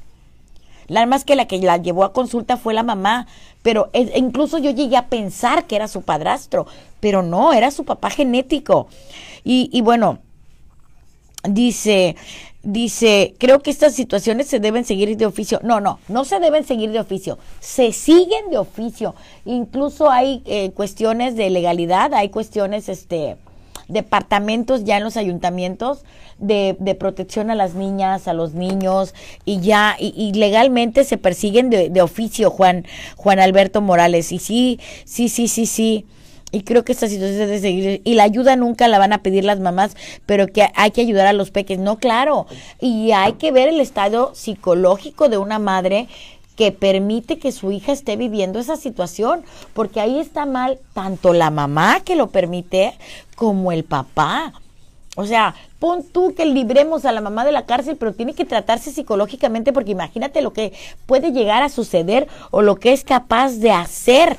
La más que la que la llevó a consulta fue la mamá, pero incluso yo llegué a pensar que era su padrastro, pero no, era su papá genético. Y, y bueno, dice, dice, creo que estas situaciones se deben seguir de oficio. No, no, no se deben seguir de oficio, se siguen de oficio. Incluso hay eh, cuestiones de legalidad, hay cuestiones, este, departamentos ya en los ayuntamientos de, de protección a las niñas, a los niños, y ya, y, legalmente se persiguen de, de, oficio, Juan, Juan Alberto Morales. Y sí, sí, sí, sí, sí. Y creo que esta situación debe seguir. Y la ayuda nunca la van a pedir las mamás, pero que hay que ayudar a los peques. No, claro. Y hay que ver el estado psicológico de una madre que permite que su hija esté viviendo esa situación, porque ahí está mal tanto la mamá que lo permite como el papá. O sea, pon tú que libremos a la mamá de la cárcel, pero tiene que tratarse psicológicamente porque imagínate lo que puede llegar a suceder o lo que es capaz de hacer.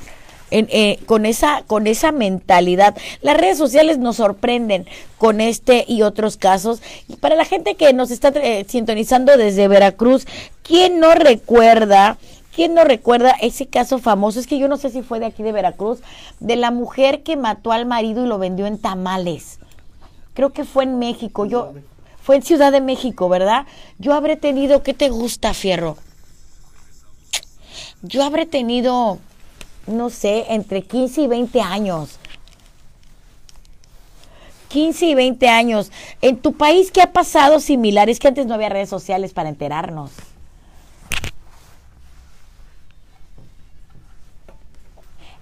Eh, con esa con esa mentalidad. Las redes sociales nos sorprenden con este y otros casos. Y para la gente que nos está eh, sintonizando desde Veracruz, ¿quién no recuerda? ¿Quién no recuerda ese caso famoso? Es que yo no sé si fue de aquí de Veracruz, de la mujer que mató al marido y lo vendió en tamales. Creo que fue en México. Yo fue en Ciudad de México, ¿verdad? Yo habré tenido, ¿qué te gusta, Fierro? Yo habré tenido no sé, entre 15 y 20 años. 15 y 20 años. ¿En tu país qué ha pasado similar? Es que antes no había redes sociales para enterarnos.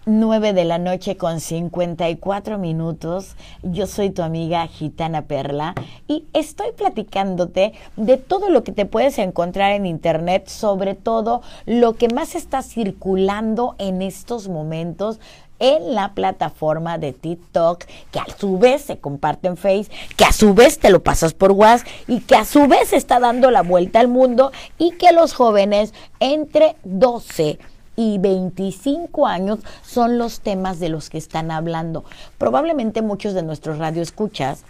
9 de la noche con 54 minutos. Yo soy tu amiga Gitana Perla y estoy platicándote de todo lo que te puedes encontrar en internet, sobre todo lo que más está circulando en estos momentos en la plataforma de TikTok, que a su vez se comparte en Facebook, que a su vez te lo pasas por WhatsApp y que a su vez está dando la vuelta al mundo y que los jóvenes entre 12 y 25 años son los temas de los que están hablando. Probablemente muchos de nuestros radioescuchas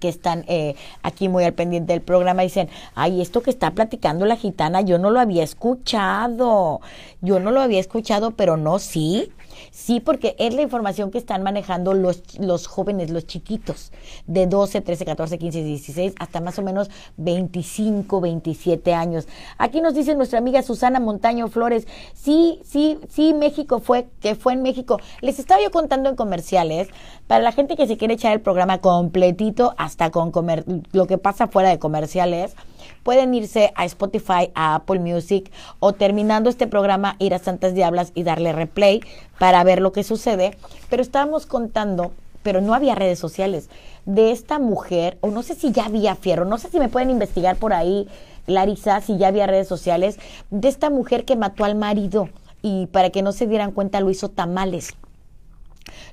que están eh, aquí muy al pendiente del programa dicen, ay, esto que está platicando la gitana, yo no lo había escuchado, yo no lo había escuchado, pero no, sí, Sí, porque es la información que están manejando los, los jóvenes, los chiquitos, de 12, 13, 14, 15, 16, hasta más o menos 25, 27 años. Aquí nos dice nuestra amiga Susana Montaño Flores, sí, sí, sí, México fue, que fue en México. Les estaba yo contando en comerciales, para la gente que se quiere echar el programa completito, hasta con comer, lo que pasa fuera de comerciales, pueden irse a Spotify, a Apple Music o terminando este programa ir a Santas Diablas y darle replay para ver lo que sucede. Pero estábamos contando, pero no había redes sociales, de esta mujer, o no sé si ya había fierro, no sé si me pueden investigar por ahí, Larisa, si ya había redes sociales, de esta mujer que mató al marido y para que no se dieran cuenta lo hizo tamales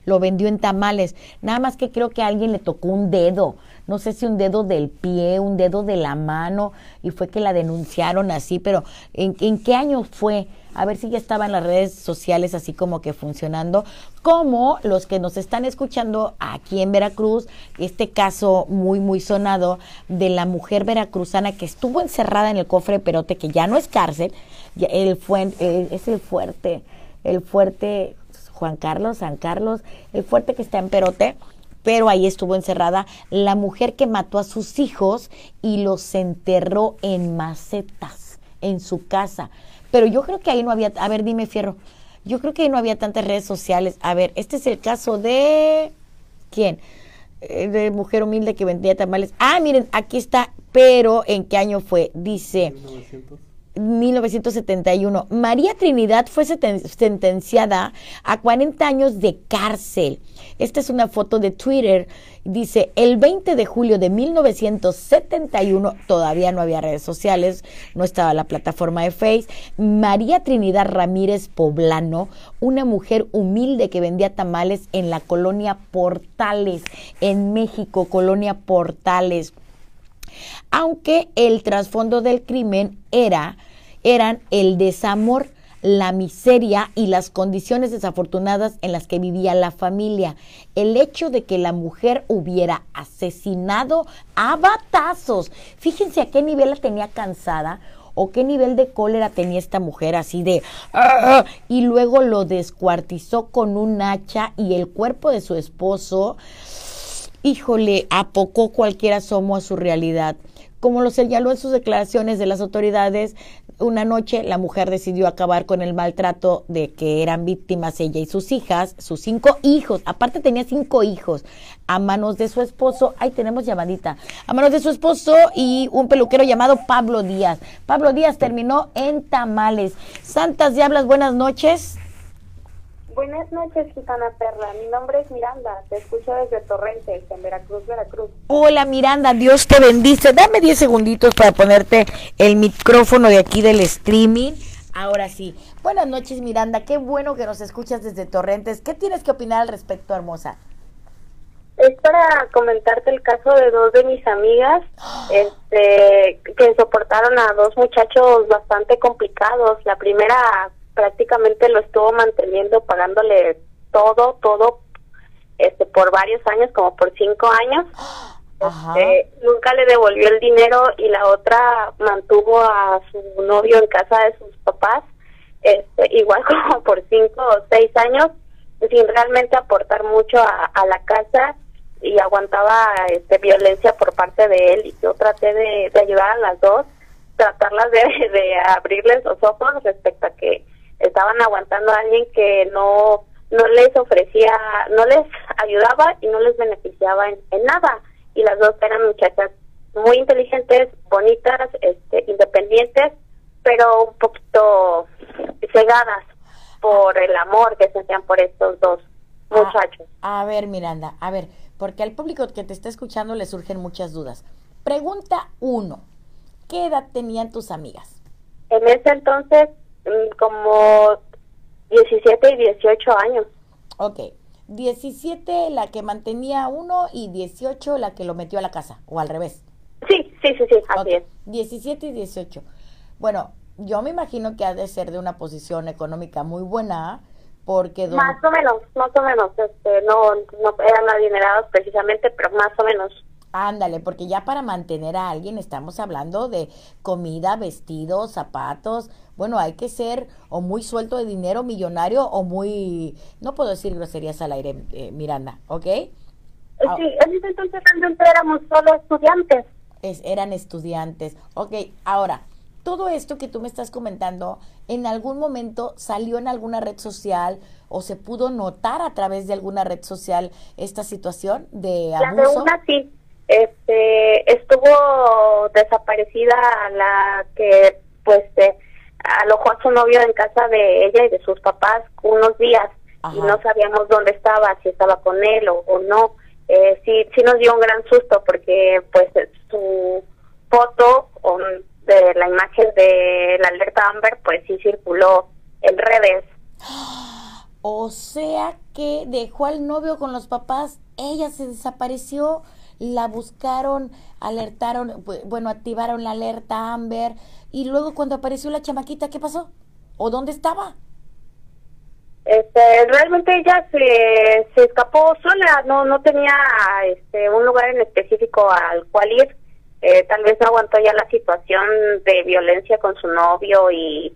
lo vendió en tamales. Nada más que creo que alguien le tocó un dedo, no sé si un dedo del pie, un dedo de la mano, y fue que la denunciaron así, pero ¿en, qué año fue? A ver si ya estaba en las redes sociales así como que funcionando, como los que nos están escuchando aquí en Veracruz, este caso muy, muy sonado de la mujer veracruzana que estuvo encerrada en el cofre de perote, que ya no es cárcel, el fue, es el fuerte, el fuerte, Juan Carlos, San Carlos, el fuerte que está en Perote, pero ahí estuvo encerrada la mujer que mató a sus hijos y los enterró en macetas en su casa. Pero yo creo que ahí no había, a ver, dime Fierro, yo creo que ahí no había tantas redes sociales. A ver, este es el caso de ¿quién? Eh, de mujer humilde que vendía tamales. Ah, miren, aquí está, pero ¿en qué año fue? Dice 1900. 1971. María Trinidad fue sentenciada a 40 años de cárcel. Esta es una foto de Twitter. Dice, el 20 de julio de 1971, todavía no había redes sociales, no estaba la plataforma de Face, María Trinidad Ramírez Poblano, una mujer humilde que vendía tamales en la colonia Portales, en México, colonia Portales aunque el trasfondo del crimen era eran el desamor, la miseria y las condiciones desafortunadas en las que vivía la familia. El hecho de que la mujer hubiera asesinado a batazos. Fíjense a qué nivel la tenía cansada o qué nivel de cólera tenía esta mujer así de ah", y luego lo descuartizó con un hacha y el cuerpo de su esposo híjole, a poco cualquier asomo a su realidad. Como lo señaló en sus declaraciones de las autoridades, una noche la mujer decidió acabar con el maltrato de que eran víctimas ella y sus hijas, sus cinco hijos, aparte tenía cinco hijos, a manos de su esposo, ahí tenemos llamadita, a manos de su esposo y un peluquero llamado Pablo Díaz. Pablo Díaz terminó en tamales. Santas Diablas, buenas noches. Buenas noches, Gitana Perla. Mi nombre es Miranda. Te escucho desde Torrentes, en Veracruz, Veracruz. Hola, Miranda. Dios te bendice. Dame 10 segunditos para ponerte el micrófono de aquí del streaming. Ahora sí. Buenas noches, Miranda. Qué bueno que nos escuchas desde Torrentes. ¿Qué tienes que opinar al respecto, hermosa? Es para comentarte el caso de dos de mis amigas este, que soportaron a dos muchachos bastante complicados. La primera prácticamente lo estuvo manteniendo pagándole todo, todo, este, por varios años, como por cinco años. Este, nunca le devolvió el dinero y la otra mantuvo a su novio en casa de sus papás, este, igual como por cinco o seis años, sin realmente aportar mucho a, la casa y aguantaba este, violencia por parte de él y yo traté de, ayudar a las dos, tratarlas de, de abrirles los ojos respecto a que estaban aguantando a alguien que no no les ofrecía, no les ayudaba y no les beneficiaba en, nada. Y las dos eran muchachas muy inteligentes, bonitas, este, independientes, pero un poquito cegadas por el amor que sentían por estos dos ah, muchachos. a ver, Miranda, a ver, porque al público que te está escuchando le surgen muchas dudas. Pregunta uno, ¿qué edad tenían tus amigas? En ese entonces como 17 y 18 años. Ok. 17 la que mantenía uno y 18 la que lo metió a la casa, o al revés. Sí, sí, sí, sí, así es. 17 y 18. Bueno, yo me imagino que ha de ser de una posición económica muy buena, porque... Más o menos, más o menos. Este, no, no eran adinerados precisamente, pero más o menos. Ándale, porque ya para mantener a alguien estamos hablando de comida, vestidos, zapatos. Bueno, hay que ser o muy suelto de dinero, millonario, o muy... No puedo decir groserías al aire, eh, Miranda, ¿ok? Ah, Sí, en ese entonces realmente éramos solo estudiantes. es- eran estudiantes. Ok, ahora, todo esto que tú me estás comentando, ¿en algún momento salió en alguna red social o se pudo notar a través de alguna red social esta situación de La de abuso? una sí, este, estuvo desaparecida la que pues eh, alojó a su novio en casa de ella y de sus papás unos días Ajá. y no sabíamos dónde estaba, si estaba con él o, o no. Eh, sí, sí nos dio un gran susto porque pues eh, su foto o, de la imagen de la alerta Amber pues sí circuló en redes. O sea que dejó al novio con los papás, ella se desapareció, la buscaron, alertaron, bu- bueno, activaron la alerta Amber y luego cuando apareció la chamaquita, ¿qué pasó? ¿O dónde estaba? Este, realmente ella se, se escapó sola, no no tenía este un lugar en específico al cual ir. Eh, tal vez no aguantó ya la situación de violencia con su novio y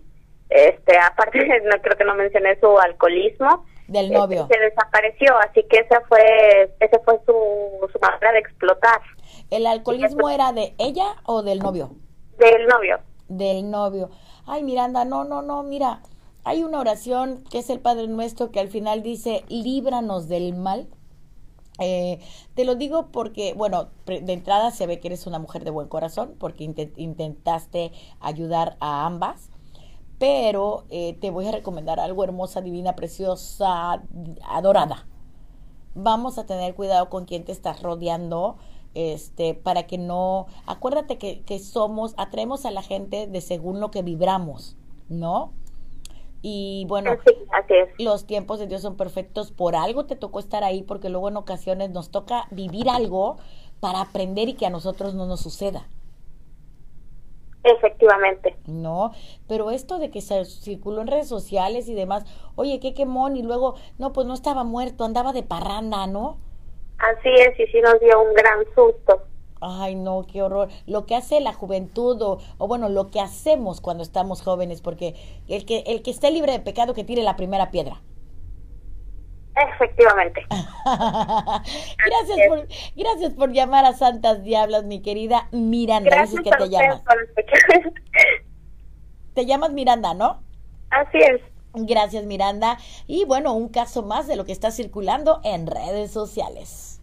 este aparte no creo que no mencioné su alcoholismo. Del novio. se desapareció, así que esa fue ese fue su, su manera de explotar ¿El alcoholismo era de ella o del novio? del novio. Del novio. Ay, Miranda, no, no, no, mira, hay una oración que es el Padre Nuestro que al final dice, líbranos del mal. Eh, te lo digo porque, bueno, de entrada se ve que eres una mujer de buen corazón porque inte- intentaste ayudar a ambas, pero eh, te voy a recomendar algo hermosa, divina, preciosa, adorada. Vamos a tener cuidado con quién te estás rodeando, este, para que no, acuérdate que, que somos, atraemos a la gente de según lo que vibramos, ¿no? Y bueno, Sí, así es. los tiempos de Dios son perfectos. Por algo te tocó estar ahí, porque luego en ocasiones nos toca vivir algo para aprender y que a nosotros no nos suceda, Efectivamente. ¿no? Pero esto de que se circuló en redes sociales y demás, oye, qué quemón, y luego, no, pues no estaba muerto, andaba de parranda, ¿no? Así es, y sí nos dio un gran susto. Ay, no, qué horror. Lo que hace la juventud o, o bueno, lo que hacemos cuando estamos jóvenes, porque el que, el que esté libre de pecado que tire la primera piedra. Efectivamente. gracias por, gracias por llamar a Santas Diablas, mi querida Miranda. Gracias que a te llamas. por. Te llamas Miranda, ¿no? Así es. Gracias, Miranda. Y bueno, un caso más de lo que está circulando en redes sociales.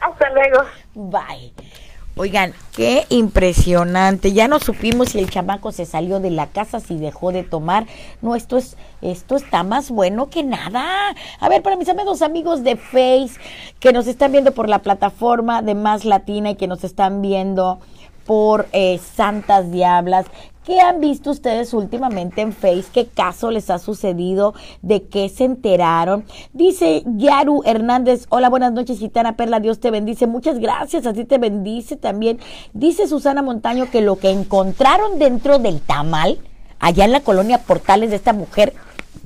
Hasta luego. Bye. Oigan, qué impresionante. Ya no supimos si el chamaco se salió de la casa, si dejó de tomar. No, esto es, esto está más bueno que nada. A ver, para mis amigos amigos de Face que nos están viendo por la plataforma de Más Latina y que nos están viendo por eh, Santas Diablas. ¿Qué han visto ustedes últimamente en Face? ¿Qué caso les ha sucedido? ¿De qué se enteraron? Dice Yaru Hernández, hola, buenas noches, Gitana Perla, Dios te bendice. Muchas gracias, así te bendice también. Dice Susana Montaño que lo que encontraron dentro del tamal, allá en la colonia Portales de esta mujer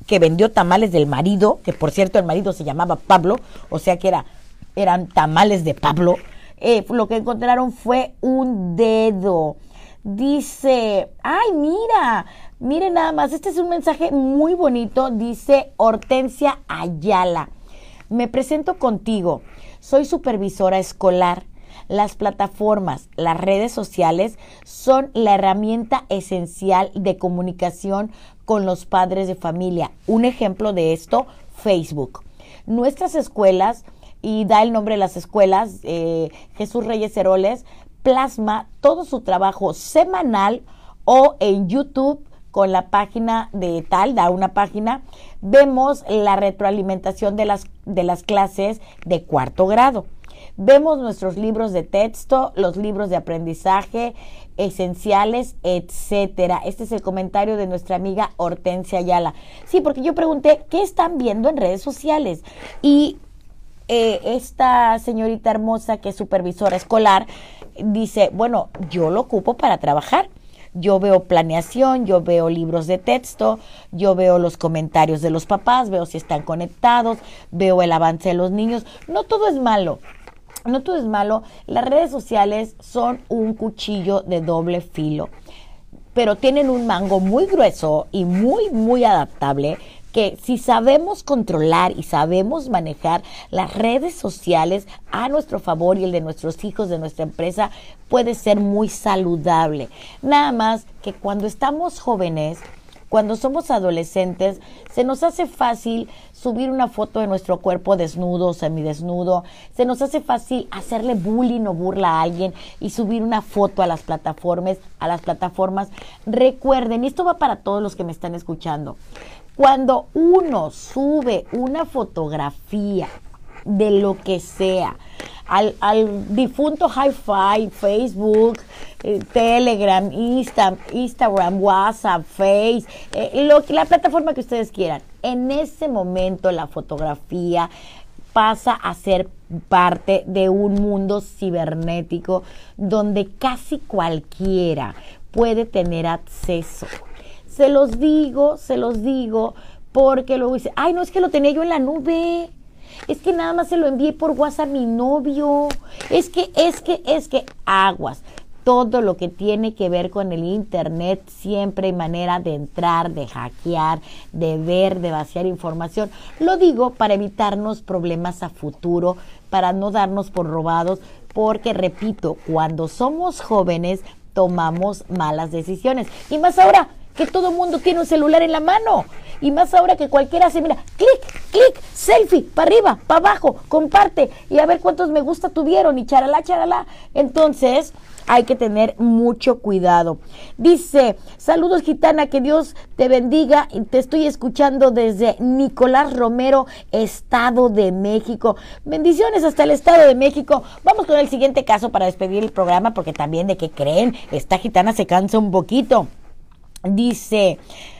que vendió tamales del marido, que por cierto el marido se llamaba Pablo, o sea que era, eran tamales de Pablo, eh, lo que encontraron fue un dedo. Dice, ay, mira, mire nada más, este es un mensaje muy bonito, dice Hortensia Ayala. Me presento contigo, soy supervisora escolar. Las plataformas, las redes sociales son la herramienta esencial de comunicación con los padres de familia. Un ejemplo de esto, Facebook. Nuestras escuelas, y da el nombre de las escuelas, eh, Jesús Reyes Heroles, plasma todo su trabajo semanal o en YouTube con la página de tal, da una página, vemos la retroalimentación de las, de las clases de cuarto grado. Vemos nuestros libros de texto, los libros de aprendizaje esenciales, etcétera. Este es el comentario de nuestra amiga Hortensia Ayala. Sí, porque yo pregunté, ¿qué están viendo en redes sociales? Y eh, esta señorita hermosa que es supervisora escolar dice, bueno, yo lo ocupo para trabajar. Yo veo planeación, yo veo libros de texto, yo veo los comentarios de los papás, veo si están conectados, veo el avance de los niños. No todo es malo. no todo es malo. Las redes sociales son un cuchillo de doble filo, pero tienen un mango muy grueso y muy, muy adaptable que si sabemos controlar y sabemos manejar las redes sociales a nuestro favor y el de nuestros hijos, de nuestra empresa, puede ser muy saludable. Nada más que cuando estamos jóvenes, cuando somos adolescentes, se nos hace fácil subir una foto de nuestro cuerpo desnudo, semidesnudo. Se nos hace fácil hacerle bullying o burla a alguien y subir una foto a las plataformas, a las plataformas. Recuerden, y esto va para todos los que me están escuchando. Cuando uno sube una fotografía de lo que sea, al, al difunto Hi-Fi, Facebook, eh, Telegram, Insta, Instagram, WhatsApp, Face, eh, lo, la plataforma que ustedes quieran. En ese momento la fotografía pasa a ser parte de un mundo cibernético donde casi cualquiera puede tener acceso. Se los digo, se los digo, porque luego dice, ay, no es que lo tenía yo en la nube. Es que nada más se lo envié por WhatsApp a mi novio. Es que, es que, es que, aguas. Todo lo que tiene que ver con el Internet, siempre hay manera de entrar, de hackear, de ver, de vaciar información. Lo digo para evitarnos problemas a futuro, para no darnos por robados, porque repito, cuando somos jóvenes tomamos malas decisiones. Y más ahora, que todo mundo tiene un celular en la mano. Y más ahora que cualquiera hace, mira, clic, clic, selfie, para arriba, para abajo, comparte y a ver cuántos me gusta tuvieron y charalá, charalá. Entonces, hay que tener mucho cuidado. Dice, saludos gitana, que Dios te bendiga. Te estoy escuchando desde Nicolás Romero, Estado de México. Bendiciones hasta el Estado de México. Vamos con el siguiente caso para despedir el programa porque también de que creen, esta gitana se cansa un poquito. Dice,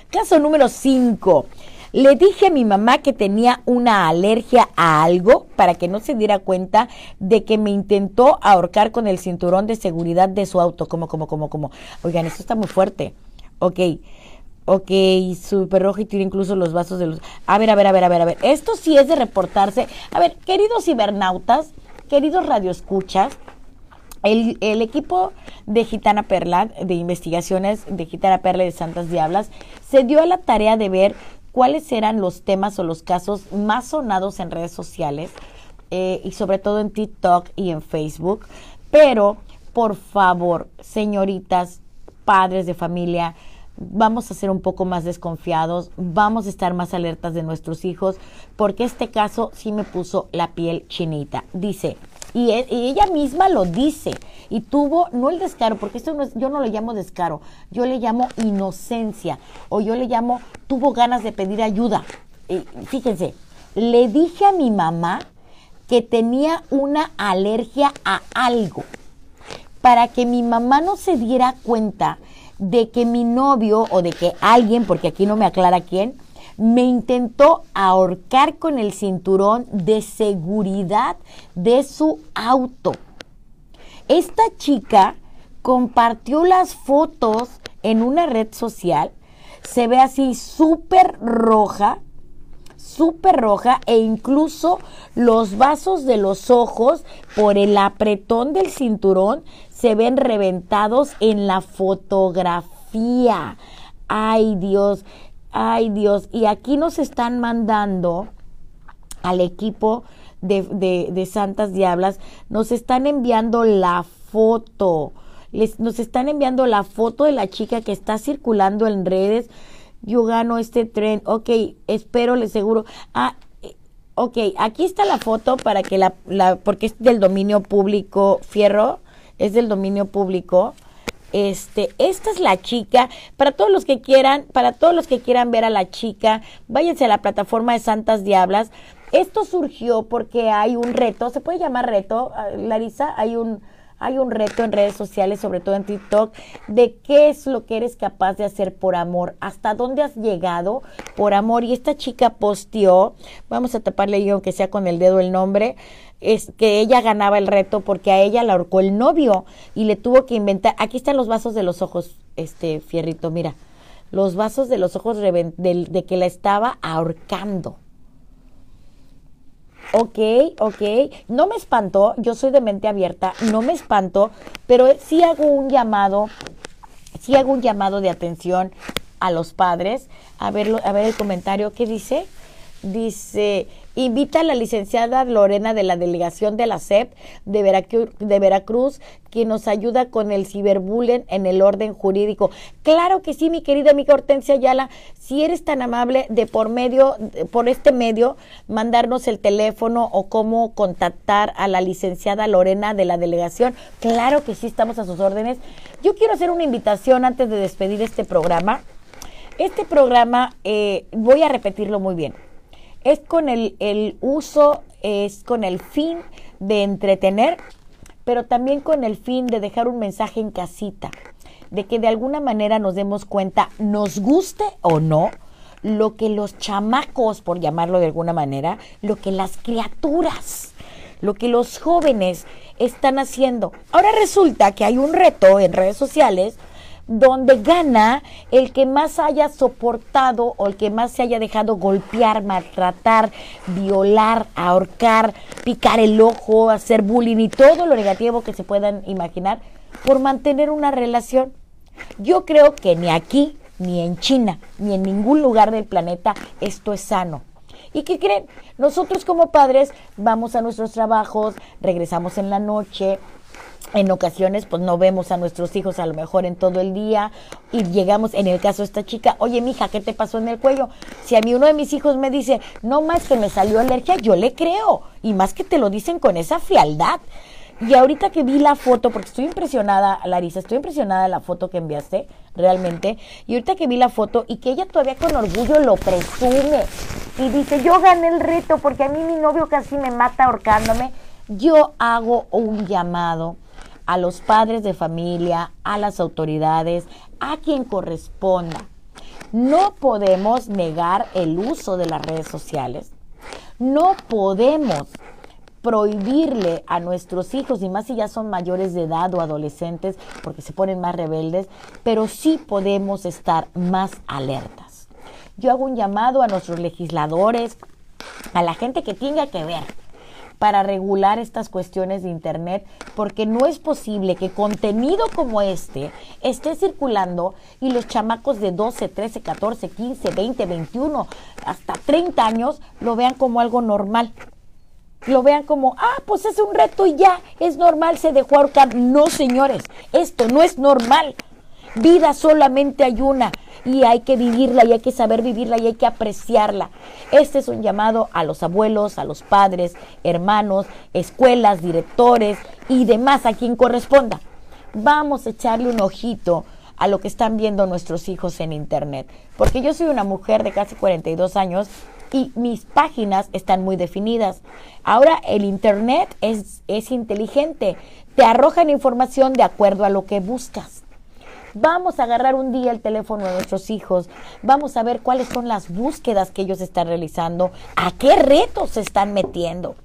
caso número 5. Le dije a mi mamá que tenía una alergia a algo para que no se diera cuenta de que me intentó ahorcar con el cinturón de seguridad de su auto. Como, como, como, como. Oigan, esto está muy fuerte. Ok. Ok, super rojo y tiene incluso los vasos de los... A ver, a ver, a ver, a ver, a ver. Esto sí es de reportarse. A ver, queridos cibernautas, queridos radioescuchas, el, equipo de Gitana Perla, de investigaciones de Gitana Perla de Santas Diablas, se dio a la tarea de ver cuáles eran los temas o los casos más sonados en redes sociales eh, y sobre todo en TikTok y en Facebook. Pero, por favor, señoritas, padres de familia, vamos a ser un poco más desconfiados, vamos a estar más alertas de nuestros hijos, porque este caso sí me puso la piel chinita. Dice, y, e, ella misma lo dice, y tuvo, no el descaro, porque esto no es, yo no le llamo descaro, yo le llamo inocencia, o yo le llamo, tuvo ganas de pedir ayuda. Y fíjense, le dije a mi mamá que tenía una alergia a algo, para que mi mamá no se diera cuenta de que mi novio o de que alguien, porque aquí no me aclara quién, me intentó ahorcar con el cinturón de seguridad de su auto. Esta chica compartió las fotos en una red social, se ve así súper roja, súper roja e incluso los vasos de los ojos por el apretón del cinturón se ven reventados en la fotografía. Ay Dios, ay Dios. Y aquí nos están mandando al equipo de, de, Santas Diablas, nos están enviando la foto. Les, nos están enviando la foto de la chica que está circulando en redes. Yo gano este tren. Ok, espero, le seguro. Ah, eh, ok, aquí está la foto para que la, la, porque es del dominio público, Fierro es del dominio público. Este, esta es la chica. Para todos los que quieran, para todos los que quieran ver a la chica, váyanse a la plataforma de Santas Diablas. Esto surgió porque hay un reto, se puede llamar reto, ah, Larisa, hay un hay un reto en redes sociales, sobre todo en TikTok, de qué es lo que eres capaz de hacer por amor, hasta dónde has llegado por amor. Y esta chica posteó, vamos a taparle yo, aunque sea con el dedo el nombre, es que ella ganaba el reto porque a ella la ahorcó el novio y le tuvo que inventar. Aquí están los vasos de los ojos, este fierrito, mira, los vasos de los ojos de, que la estaba ahorcando. Ok, ok. No me espantó, yo soy de mente abierta, no me espanto, pero sí hago un llamado, sí hago un llamado de atención a los padres. A ver, a ver el comentario, ¿qué dice? Dice, invita a la licenciada Lorena de la delegación de la SEP de Veracruz, de que nos ayuda con el ciberbullying en el orden jurídico. Claro que sí, mi querida amiga Hortensia Ayala, si eres tan amable de por medio, por este medio, mandarnos el teléfono o cómo contactar a la licenciada Lorena de la delegación. Claro que sí, estamos a sus órdenes. Yo quiero hacer una invitación antes de despedir este programa. Este programa, eh, voy a repetirlo muy bien es con el, el uso, es con el fin de entretener, pero también con el fin de dejar un mensaje en casita, de que de alguna manera nos demos cuenta, nos guste o no, lo que los chamacos, por llamarlo de alguna manera, lo que las criaturas, lo que los jóvenes están haciendo. Ahora resulta que hay un reto en redes sociales donde gana el que más haya soportado o el que más se haya dejado golpear, maltratar, violar, ahorcar, picar el ojo, hacer bullying y todo lo negativo que se puedan imaginar por mantener una relación. Yo creo que ni aquí, ni en China, ni en ningún lugar del planeta esto es sano. ¿Y qué creen? Nosotros como padres vamos a nuestros trabajos, regresamos en la noche, en ocasiones pues no vemos a nuestros hijos a lo mejor en todo el día y llegamos en el caso de esta chica, oye mija, ¿qué te pasó en el cuello? Si a mí uno de mis hijos me dice, no más que me salió alergia, yo le creo y más que te lo dicen con esa frialdad. Y ahorita que vi la foto, porque estoy impresionada, Larisa, estoy impresionada de la foto que enviaste, realmente. Y ahorita que vi la foto y que ella todavía con orgullo lo presume y dice, yo gané el reto porque a mí mi novio casi me mata ahorcándome. Yo hago un llamado a los padres de familia, a las autoridades, a quien corresponda. No podemos negar el uso de las redes sociales. No podemos prohibirle a nuestros hijos, y más si ya son mayores de edad o adolescentes, porque se ponen más rebeldes, pero sí podemos estar más alertas. Yo hago un llamado a nuestros legisladores, a la gente que tenga que ver para regular estas cuestiones de Internet, porque no es posible que contenido como este esté circulando y los chamacos de 12, 13, 14, 15, 20, 21, hasta 30 años lo vean como algo normal. Lo vean como, ah, pues es un reto y ya, es normal, se dejó ahorcar. No, señores, esto no es normal. Vida solamente hay una y hay que vivirla y hay que saber vivirla y hay que apreciarla. Este es un llamado a los abuelos, a los padres, hermanos, escuelas, directores y demás a quien corresponda. Vamos a echarle un ojito a lo que están viendo nuestros hijos en Internet. Porque yo soy una mujer de casi 42 años y mis páginas están muy definidas. Ahora el Internet es, es inteligente, te arrojan información de acuerdo a lo que buscas. Vamos a agarrar un día el teléfono de nuestros hijos, vamos a ver cuáles son las búsquedas que ellos están realizando, a qué retos se están metiendo.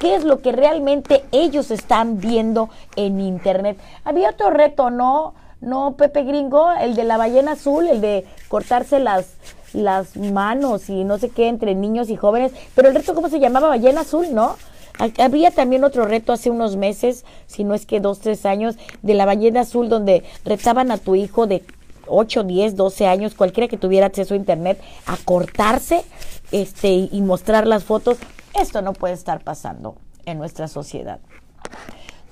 ¿Qué es lo que realmente ellos están viendo en internet? Había otro reto, ¿no? No, Pepe Gringo, el de la ballena azul, el de cortarse las, las manos y no sé qué entre niños y jóvenes. Pero el reto, ¿cómo se llamaba? Ballena azul, ¿no? Había también otro reto hace unos meses, si no es que dos, tres años, de la ballena azul, donde retaban a tu hijo de 8, 10, 12 años, cualquiera que tuviera acceso a internet, a cortarse este, y mostrar las fotos. Esto no puede estar pasando en nuestra sociedad.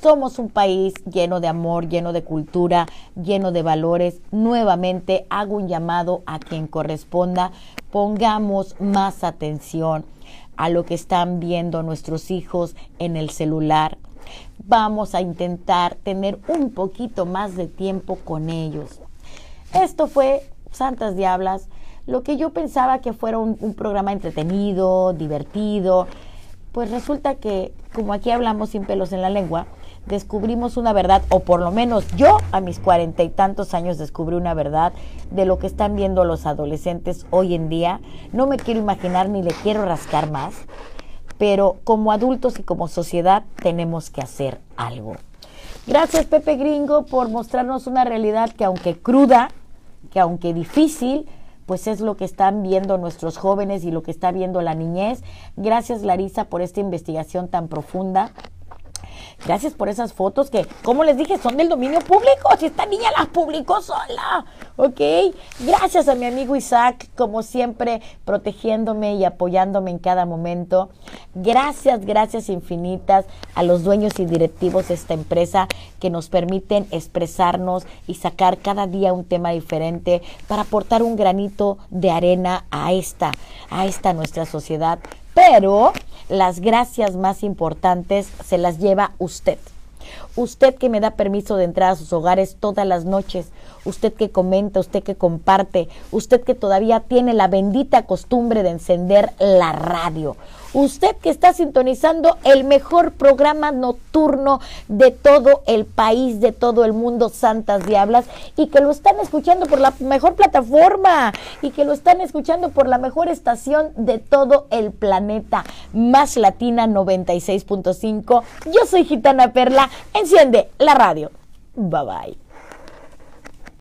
Somos un país lleno de amor, lleno de cultura, lleno de valores. Nuevamente hago un llamado a quien corresponda. Pongamos más atención a lo que están viendo nuestros hijos en el celular. Vamos a intentar tener un poquito más de tiempo con ellos. Esto fue Santas Diablas, lo que yo pensaba que fuera un, programa entretenido, divertido, pues resulta que, como aquí hablamos sin pelos en la lengua, descubrimos una verdad, o por lo menos yo a mis cuarenta y tantos años descubrí una verdad de lo que están viendo los adolescentes hoy en día. No me quiero imaginar ni le quiero rascar más, pero como adultos y como sociedad tenemos que hacer algo. Gracias Pepe Gringo por mostrarnos una realidad que aunque cruda, que aunque difícil, pues es lo que están viendo nuestros jóvenes y lo que está viendo la niñez. Gracias Larisa por esta investigación tan profunda. Gracias por esas fotos que, como les dije, son del dominio público. Si esta niña las publicó sola. ¿Ok? Gracias a mi amigo Isaac, como siempre, protegiéndome y apoyándome en cada momento. Gracias, gracias infinitas a los dueños y directivos de esta empresa que nos permiten expresarnos y sacar cada día un tema diferente para aportar un granito de arena a esta, a esta nuestra sociedad. Pero las gracias más importantes se las lleva usted. Usted que me da permiso de entrar a sus hogares todas las noches, usted que comenta, usted que comparte, usted que todavía tiene la bendita costumbre de encender la radio, usted que está sintonizando el mejor programa nocturno de todo el país, de todo el mundo, Santas Diablas, y que lo están escuchando por la mejor plataforma y que lo están escuchando por la mejor estación de todo el planeta, Más Latina 96.5. Yo soy Gitana Perla, enciende la radio. Bye bye.